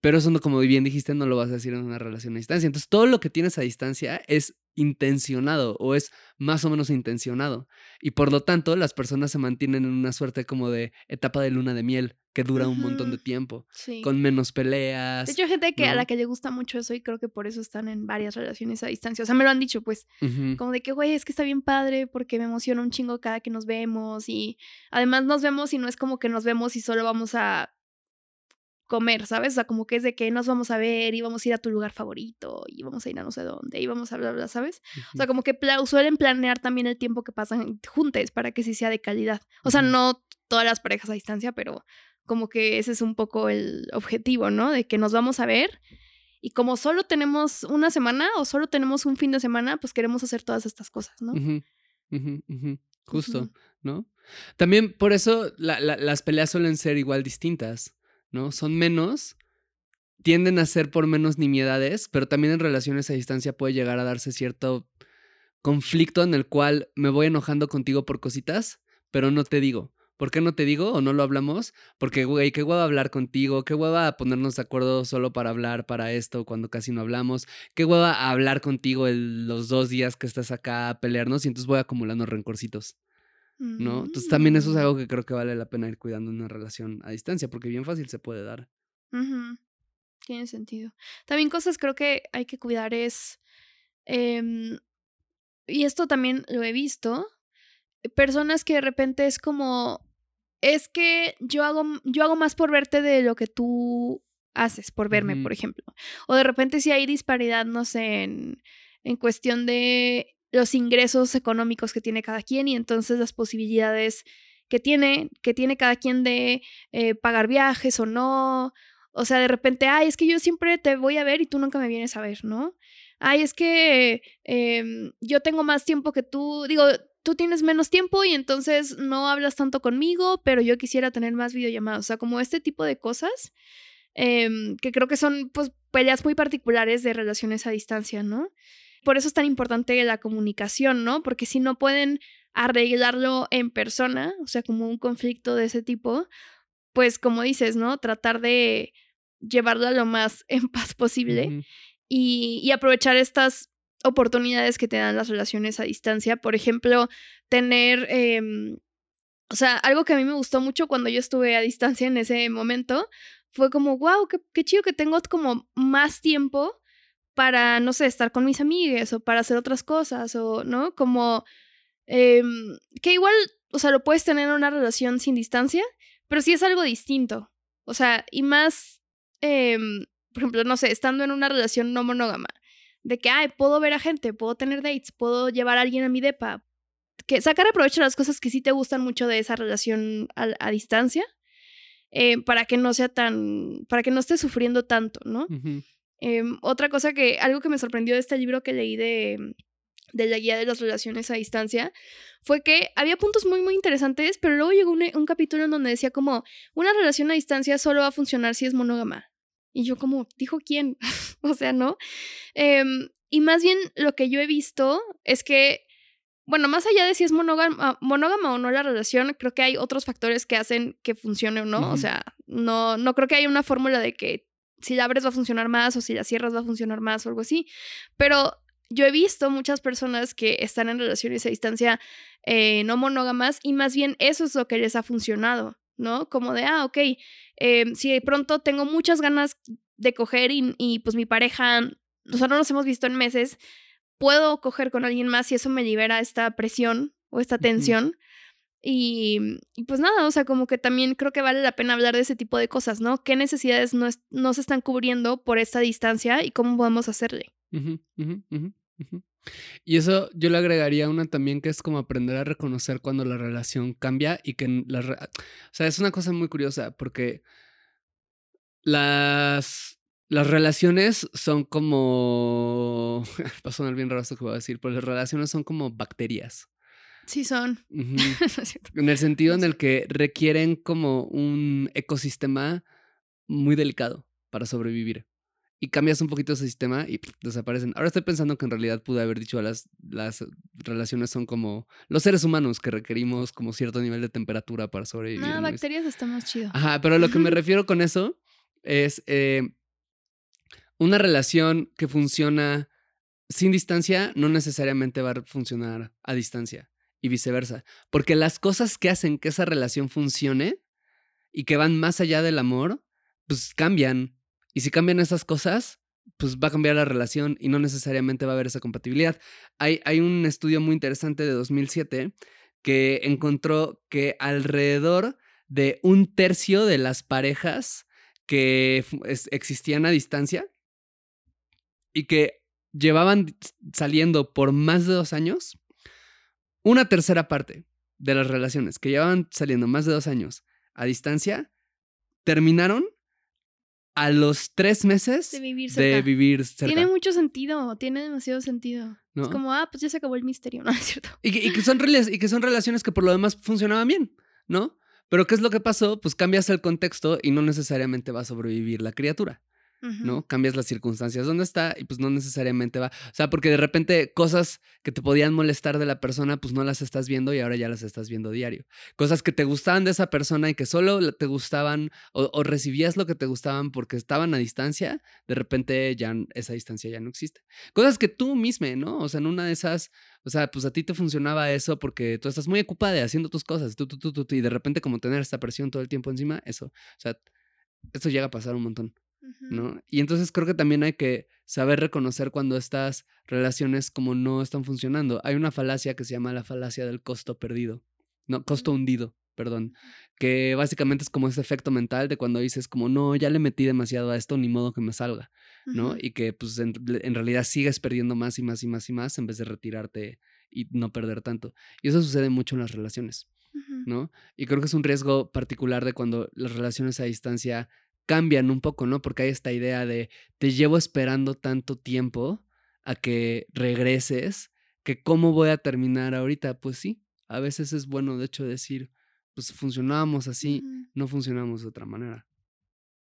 Pero eso, no, como bien dijiste, no lo vas a decir en una relación a distancia. Entonces, todo lo que tienes a distancia es intencionado o es más o menos intencionado. Y por lo tanto, las personas se mantienen en una suerte como de etapa de luna de miel que dura un montón de tiempo, Sí. con menos De peleas. hecho, hay gente que a la que le gusta mucho eso y creo que por eso están en varias relaciones a distancia. O sea, me lo han dicho, pues, como de que, güey, es que está bien padre porque me emociona un chingo cada que nos vemos y además nos vemos y no es como que nos vemos y solo vamos a comer, ¿sabes? O sea, como que es de que nos vamos a ver y vamos a ir a tu lugar favorito y vamos a ir a no sé dónde y vamos a bla, bla, ¿sabes? O sea, como que suelen planear también el tiempo que pasan juntos para que sí sea de calidad. O sea, no todas las parejas a distancia, pero como que ese es un poco el objetivo, ¿no? De que nos vamos a ver y como solo tenemos una semana o solo tenemos un fin de semana, pues queremos hacer todas estas cosas, ¿no? Justo. ¿no? También por eso la- la- las peleas suelen ser igual distintas, ¿no? Son menos, tienden a ser por menos nimiedades, pero también en relaciones a distancia puede llegar a darse cierto conflicto en el cual me voy enojando contigo por cositas, pero no te digo. ¿Por qué no te digo o no lo hablamos? Porque, güey, qué hueva hablar contigo, qué hueva ponernos de acuerdo solo para hablar para esto cuando casi no hablamos, qué hueva hablar contigo los dos días que estás acá a pelearnos y entonces voy acumulando rencorcitos, ¿no? Entonces también eso es Mm. algo que creo que vale la pena ir cuidando en una relación a distancia, porque bien fácil se puede dar. Tiene sentido. También cosas creo que hay que cuidar es, em, y esto también lo he visto, personas que de repente es como, es que yo hago, yo hago más por verte de lo que tú haces por verme, por ejemplo. O de repente si hay disparidad, no sé, en, en cuestión de los ingresos económicos que tiene cada quien y entonces las posibilidades que tiene, que tiene cada quien de eh, pagar viajes o no. O sea, de repente, ay, es que yo siempre te voy a ver y tú nunca me vienes a ver, ¿no? Ay, es que em, yo tengo más tiempo que tú. Digo, tú tienes menos tiempo y entonces no hablas tanto conmigo, pero yo quisiera tener más videollamadas. O sea, como este tipo de cosas em, que creo que son pues peleas muy particulares de relaciones a distancia, ¿no? Por eso es tan importante la comunicación, ¿no? Porque si no pueden arreglarlo en persona, o sea, como un conflicto de ese tipo, pues como dices, ¿no? Tratar de llevarlo a lo más en paz posible y, y aprovechar estas oportunidades que te dan las relaciones a distancia. Por ejemplo, tener, em, o sea, algo que a mí me gustó mucho cuando yo estuve a distancia en ese momento fue como, wow, qué, qué chido que tengo como más tiempo para, no sé, estar con mis amigas o para hacer otras cosas o, ¿no? Como em, que igual, o sea, lo puedes tener en una relación sin distancia, pero sí es algo distinto. O sea, y más, em, por ejemplo, no sé, estando en una relación no monógama, de que, ay, puedo ver a gente, puedo tener dates, puedo llevar a alguien a mi depa, que sacar aprovecho de las cosas que sí te gustan mucho de esa relación a, a distancia, eh, para que no sea tan, para que no estés sufriendo tanto, ¿no? Em, otra cosa que, algo que me sorprendió de este libro que leí de, de la guía de las relaciones a distancia, fue que había puntos muy, muy interesantes, pero luego llegó un, un capítulo en donde decía como, una relación a distancia solo va a funcionar si es monógama. Y yo como, ¿dijo quién? o sea, ¿no? Em, y más bien lo que yo he visto es que, bueno, más allá de si es monógama, monógama o no la relación, creo que hay otros factores que hacen que funcione o no. O sea, no, no creo que haya una fórmula de que si la abres va a funcionar más o si la cierras va a funcionar más o algo así. Pero yo he visto muchas personas que están en relaciones a distancia eh, no monógamas y más bien eso es lo que les ha funcionado, ¿no? Como de, ah, ok, eh, si de pronto tengo muchas ganas de coger y, y, pues mi pareja, o sea, no nos hemos visto en meses, puedo coger con alguien más y eso me libera esta presión o esta tensión. Y, pues nada, o sea, como que también creo que vale la pena hablar de ese tipo de cosas, ¿no? ¿Qué necesidades no, es, no se están cubriendo por esta distancia y cómo podemos hacerle? Y eso yo le agregaría una también que es como aprender a reconocer cuando la relación cambia y que la... O sea, es una cosa muy curiosa porque las, las relaciones son como... Va a sonar bien raro esto que voy a decir, pero las relaciones son como bacterias. Sí son. No. En el sentido en el que requieren como un ecosistema muy delicado para sobrevivir. y cambias un poquito ese sistema y pff, desaparecen. Ahora estoy pensando que en realidad pude haber dicho las, las relaciones son como los seres humanos que requerimos como cierto nivel de temperatura para sobrevivir. No, ¿no? Bacterias está más chido. Ajá, pero lo que me refiero con eso es eh, una relación que funciona sin distancia no necesariamente va a funcionar a distancia y viceversa. Porque las cosas que hacen que esa relación funcione y que van más allá del amor, pues cambian. Y si cambian esas cosas, pues va a cambiar la relación y no necesariamente va a haber esa compatibilidad. Hay, hay un estudio muy interesante de 2007 que encontró que alrededor de un tercio de las parejas que existían a distancia y que llevaban saliendo por más de dos años, una tercera parte de las relaciones que llevaban saliendo más de dos años a distancia terminaron a los tres meses De vivir de cerca. vivir cerca. Tiene mucho sentido, tiene demasiado sentido. ¿no? Es como, ah, pues ya se acabó el misterio, ¿no? Es cierto. Y que, y que son y que son relaciones que por lo demás funcionaban bien, ¿no? Pero ¿qué es lo que pasó? Pues cambias el contexto y no necesariamente va a sobrevivir la criatura, ¿no? Cambias las circunstancias donde está y pues no necesariamente va. O sea, porque de repente cosas que te podían molestar de la persona, pues no las estás viendo y ahora ya las estás viendo diario. Cosas que te gustaban de esa persona y que solo te gustaban o, recibías lo que te gustaban porque estaban a distancia, de repente ya esa distancia ya no existe. Cosas que tú misma, ¿no? O sea, en una de esas, o sea, pues a ti te funcionaba eso porque tú estás muy ocupada haciendo tus cosas, tú, tú, tú, tú, y de repente como tener esta presión todo el tiempo encima, eso, o sea, eso llega a pasar un montón. ¿No? Y entonces creo que también hay que saber reconocer cuando estas relaciones como no están funcionando. Hay una falacia que se llama la falacia del costo perdido, no, costo hundido, perdón, que básicamente es como ese efecto mental de cuando dices como, no, ya le metí demasiado a esto, ni modo que me salga, ¿no? Y que pues en, en realidad sigues perdiendo más y más y más y más en vez de retirarte y no perder tanto. Y eso sucede mucho en las relaciones. ¿no? Y creo que es un riesgo particular de cuando las relaciones a distancia cambian un poco, ¿no? Porque hay esta idea de te llevo esperando tanto tiempo a que regreses, que cómo voy a terminar ahorita. Pues sí, a veces es bueno, de hecho, decir, pues funcionábamos así, no funcionamos de otra manera.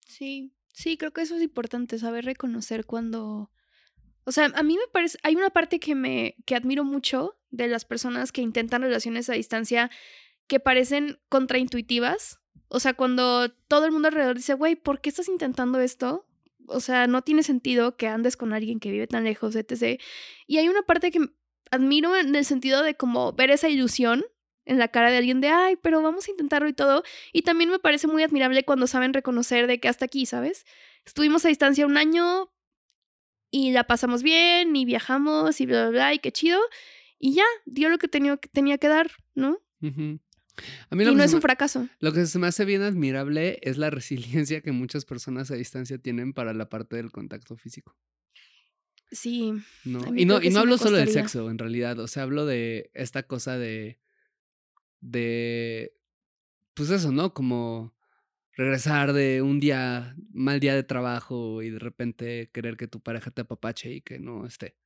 Sí, sí, creo que eso es importante, saber reconocer cuando... O sea, a mí me parece, hay una parte que me, que admiro mucho de las personas que intentan relaciones a distancia que parecen contraintuitivas. O sea, cuando todo el mundo alrededor dice, güey, ¿por qué estás intentando esto? O sea, no tiene sentido que andes con alguien que vive tan lejos, etc. Y hay una parte que admiro en el sentido de como ver esa ilusión en la cara de alguien de, ay, pero vamos a intentarlo y todo. Y también me parece muy admirable cuando saben reconocer de que hasta aquí, ¿sabes? Estuvimos a distancia un año y la pasamos bien y viajamos y bla, bla, bla, y qué chido. Y ya, dio lo que tenía, que dar, ¿no? A mí Y lo, no es un fracaso. lo que se me hace bien admirable es la resiliencia que muchas personas a distancia tienen para la parte del contacto físico. Sí. ¿no? Y no, y no hablo solo del sexo, en realidad. O sea, hablo de esta cosa de. de. Pues eso, ¿no? Como regresar de un día, mal día de trabajo y de repente querer que tu pareja te apapache y que no esté.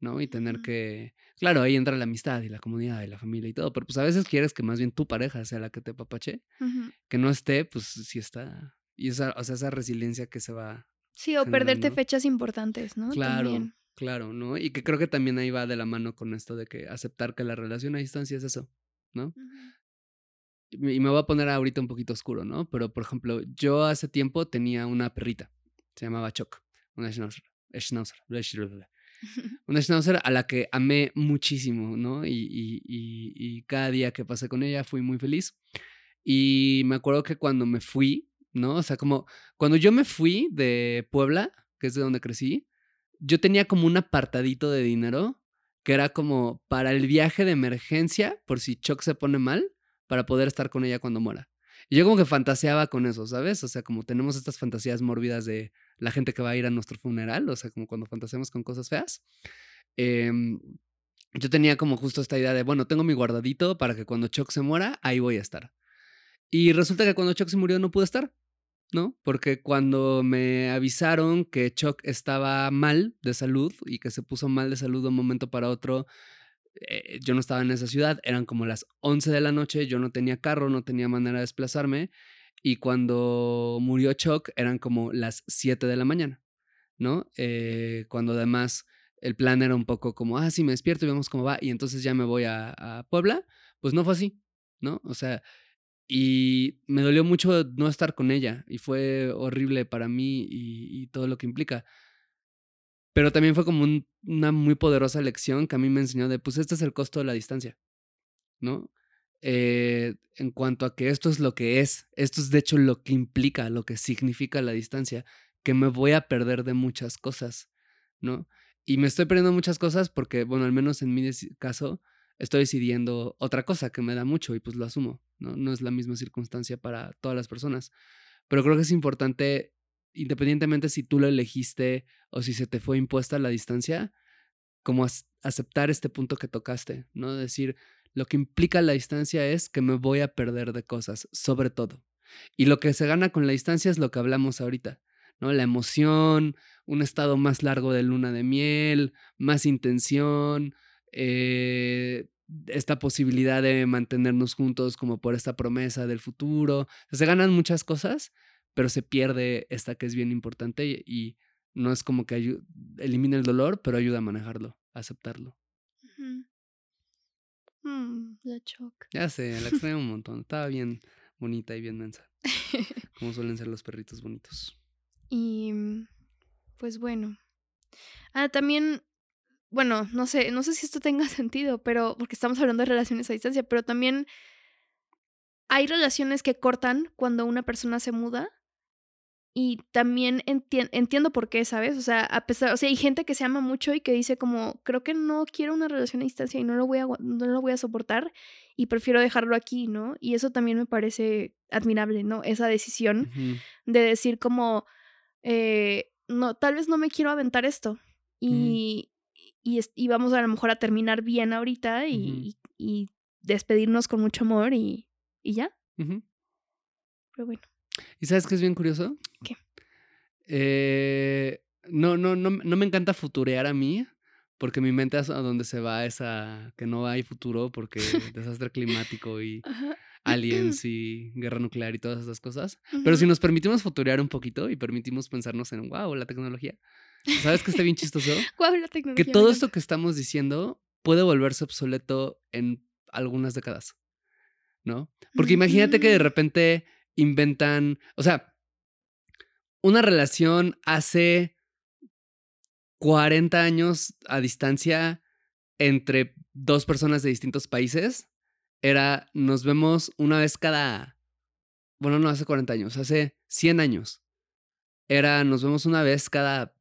¿No? Y tener que. Claro, ahí entra la amistad y la comunidad y la familia y todo. Pero pues a veces quieres que más bien tu pareja sea la que te apapache. Ujú. Que no esté, pues sí está. Y esa, o sea, esa resiliencia que se va Sí, o perderte fechas importantes, ¿no? Claro, También. claro, ¿no? Y que creo que también ahí va de la mano con esto de que aceptar que la relación a distancia es eso, ¿no? Ujú. Y me y me voy a poner ahorita un poquito oscuro, ¿no? Pero, por ejemplo, yo hace tiempo tenía una perrita, se llamaba Choc, una schnauzer, schnauzer, una schnauzer a la que amé muchísimo, ¿no? Y, y, y, cada día que pasé con ella fui muy feliz. Y me acuerdo que cuando me fui, ¿no? O sea, como cuando yo me fui de Puebla, que es de donde crecí, yo tenía como un apartadito de dinero que era como para el viaje de emergencia, por si Choc se pone mal, para poder estar con ella cuando muera. Y yo como que fantaseaba con eso, ¿sabes? O sea, como tenemos estas fantasías mórbidas de la gente que va a ir a nuestro funeral, o sea, como cuando fantaseamos con cosas feas. em, yo tenía como justo esta idea de, bueno, tengo mi guardadito para que cuando Choc se muera, ahí voy a estar. Y resulta que cuando Choc se murió no pude estar, ¿no? Porque cuando me avisaron que Choc estaba mal de salud y que se puso mal de salud de un momento para otro, eh, yo no estaba en esa ciudad, eran como las 11 de la noche, yo no tenía carro, no tenía manera de desplazarme, y cuando murió Choc eran como las 7 de la mañana. ¿no? Eh, cuando además el plan era un poco como, ah, sí, me despierto y vemos cómo va, y entonces ya me voy a, a Puebla, pues no fue así, ¿no? O sea, y me dolió mucho no estar con ella y fue horrible para mí y, y todo lo que implica. Pero también fue como un- una muy poderosa lección que a mí me enseñó de, pues este es el costo de la distancia, ¿no? Eh, en cuanto a que esto es lo que es, esto es de hecho lo que implica, lo que significa la distancia, que me voy a perder de muchas cosas, ¿no? Y me estoy perdiendo muchas cosas porque, bueno, al menos en mi caso, estoy decidiendo otra cosa que me da mucho y pues lo asumo, ¿no? No es la misma circunstancia para todas las personas. Pero creo que es importante, independientemente si tú lo elegiste o si se te fue impuesta la distancia, como aceptar este punto que tocaste, ¿no? Decir, lo que implica la distancia es que me voy a perder de cosas, sobre todo. Y lo que se gana con la distancia es lo que hablamos ahorita, ¿no? La emoción, un estado más largo de luna de miel, más intención, eh, esta posibilidad de mantenernos juntos como por esta promesa del futuro. Se ganan muchas cosas, pero se pierde esta que es bien importante y, y no es como que elimina el dolor, pero ayuda a manejarlo, a aceptarlo. Mm, la choc. Ya sé, la extraño un montón. Estaba bien bonita y bien mensa. Como suelen ser los perritos bonitos. Y mm, pues bueno. Ah, también, bueno, no sé, no sé si esto tenga sentido, pero porque estamos hablando de relaciones a distancia, pero también hay relaciones que cortan cuando una persona se muda. Y también entien- entiendo por qué, ¿sabes? O sea, a pesar, o sea, hay gente que se ama mucho y que dice como, creo que no quiero una relación a distancia y no lo voy a, no lo voy a soportar y prefiero dejarlo aquí, ¿no? Y eso también me parece admirable, ¿no? Esa decisión de decir como, eh, no, tal vez no me quiero aventar esto y, y, es- y vamos a lo mejor a terminar bien ahorita y, y- y despedirnos con mucho amor y, y ya, pero bueno. ¿Y sabes qué es bien curioso? ¿Qué? Eh, no, no, no, no me encanta futurear a mí, porque mi mente es a donde se va es a que no hay futuro, porque desastre climático y aliens y guerra nuclear y todas esas cosas. Pero si nos permitimos futurear un poquito y permitimos pensarnos en, wow, la tecnología. ¿Sabes qué está bien chistoso? La que tecnología todo esto que estamos diciendo puede volverse obsoleto en algunas décadas, ¿no? Porque imagínate que de Ujú. repente inventan, o sea, una relación hace 40 años a distancia entre dos personas de distintos países era nos vemos una vez cada, bueno, no hace 40 años, hace 100 años. Era nos vemos una vez cada,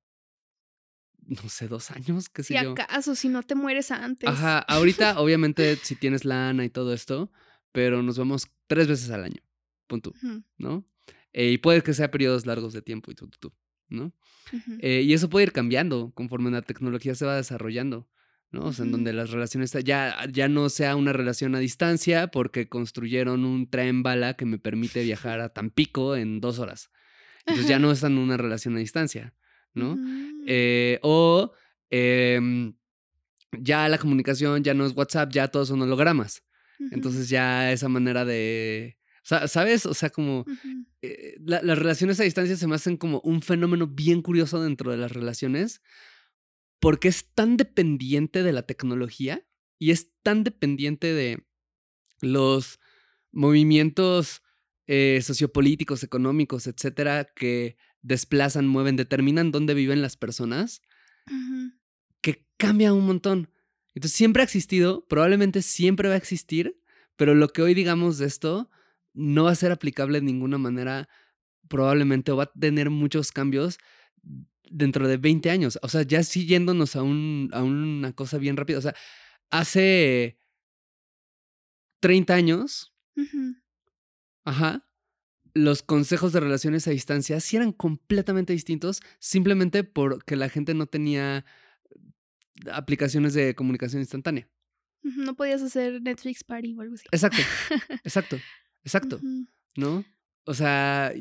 no sé, dos años, qué sé Si yo. acaso, si no te mueres antes. Ajá, ahorita obviamente si tienes lana y todo esto, pero nos vemos tres veces al año, punto, ¿no? Eh, y puede que sea periodos largos de tiempo y tú, tú, tú, ¿no? Eh, y eso puede ir cambiando conforme la tecnología se va desarrollando, ¿no? O sea, en donde las relaciones ya, ya no sea una relación a distancia porque construyeron un tren bala que me permite viajar a Tampico en dos horas. Entonces ya no están en una relación a distancia, ¿no? Ujú. Eh, o em, ya la comunicación ya no es WhatsApp, ya todos son hologramas. Entonces ya esa manera de... sa- ¿Sabes? O sea, como eh, la- las relaciones a distancia se me hacen como un fenómeno bien curioso dentro de las relaciones porque es tan dependiente de la tecnología y es tan dependiente de los movimientos eh, sociopolíticos, económicos, etcétera, que desplazan, mueven, determinan dónde viven las personas, que cambia un montón. Entonces siempre ha existido, probablemente siempre va a existir, pero lo que hoy digamos de esto no va a ser aplicable de ninguna manera, probablemente, o va a tener muchos cambios dentro de 20 años. O sea, ya sí yéndonos a, un, a una cosa bien rápida. O sea, hace 30 años, ajá, los consejos de relaciones a distancia sí eran completamente distintos, simplemente porque la gente no tenía aplicaciones de comunicación instantánea. No podías hacer Netflix Party o algo así. Exacto, exacto, exacto. ¿no? O sea,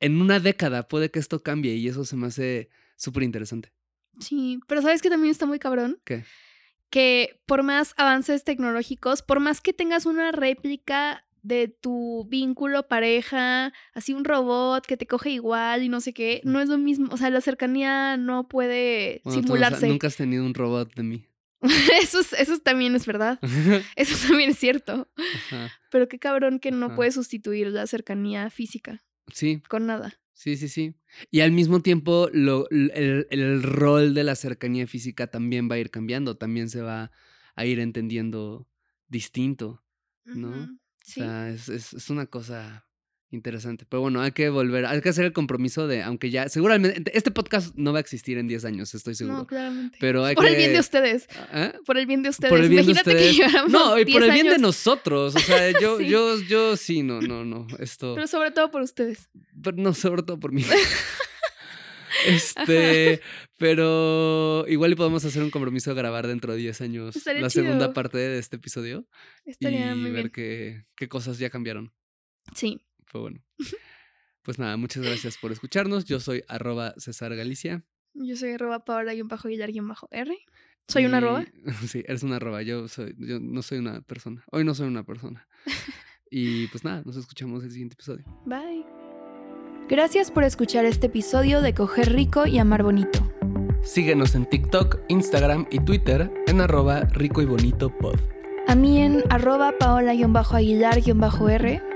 en una década puede que esto cambie y eso se me hace súper interesante. Sí, pero ¿sabes que también está muy cabrón? ¿Qué? Que por más avances tecnológicos, por más que tengas una réplica de tu vínculo, pareja, así un robot que te coge igual y no sé qué, no es lo mismo. O sea, la cercanía no puede Bueno, tú simularse. nunca has tenido un robot de mí. eso, es- eso también es verdad. Eso también es cierto. Ajá. Pero qué cabrón que no Ajá. puede sustituir la cercanía física Sí, con nada. sí, sí, sí. Y al mismo tiempo, lo, el, el rol de la cercanía física también va a ir cambiando, también se va a ir entendiendo distinto. ¿no? Sí. O sea, es, es- es una cosa interesante. Pero bueno, hay que volver, hay que hacer el compromiso de, aunque ya, seguramente, este podcast no va a existir en 10 años, estoy seguro. no, claramente. Pero hay Por que... el bien de ustedes. ¿Ah? Por el bien de ustedes. Por el bien de Imagínate ustedes. que lleváramos No, y por 10 el bien de nosotros. O sea, yo, Sí. yo, yo sí, no, no, no. Esto. Pero sobre todo por ustedes. Pero no, sobre todo por mí. Este, pero igual y podemos hacer un compromiso de grabar dentro de 10 años Estaría la segunda parte de este episodio Estaría y muy ver bien. qué, qué cosas ya cambiaron. Sí. Fue bueno. Pues nada, muchas gracias por escucharnos. Yo soy arroba César Galicia. Yo soy arroba paola y un bajo Guillar y un bajo R. ¿Soy una arroba? Sí, eres una arroba. Yo, soy, yo no soy una persona. Hoy no soy una persona. Y pues nada, nos escuchamos el siguiente episodio. Bye. Gracias por escuchar este episodio de Coger Rico y Amar Bonito. Síguenos en TikTok, Instagram y Twitter en arroba rico y bonito pod. A mí en arroba paola-aguilar-r.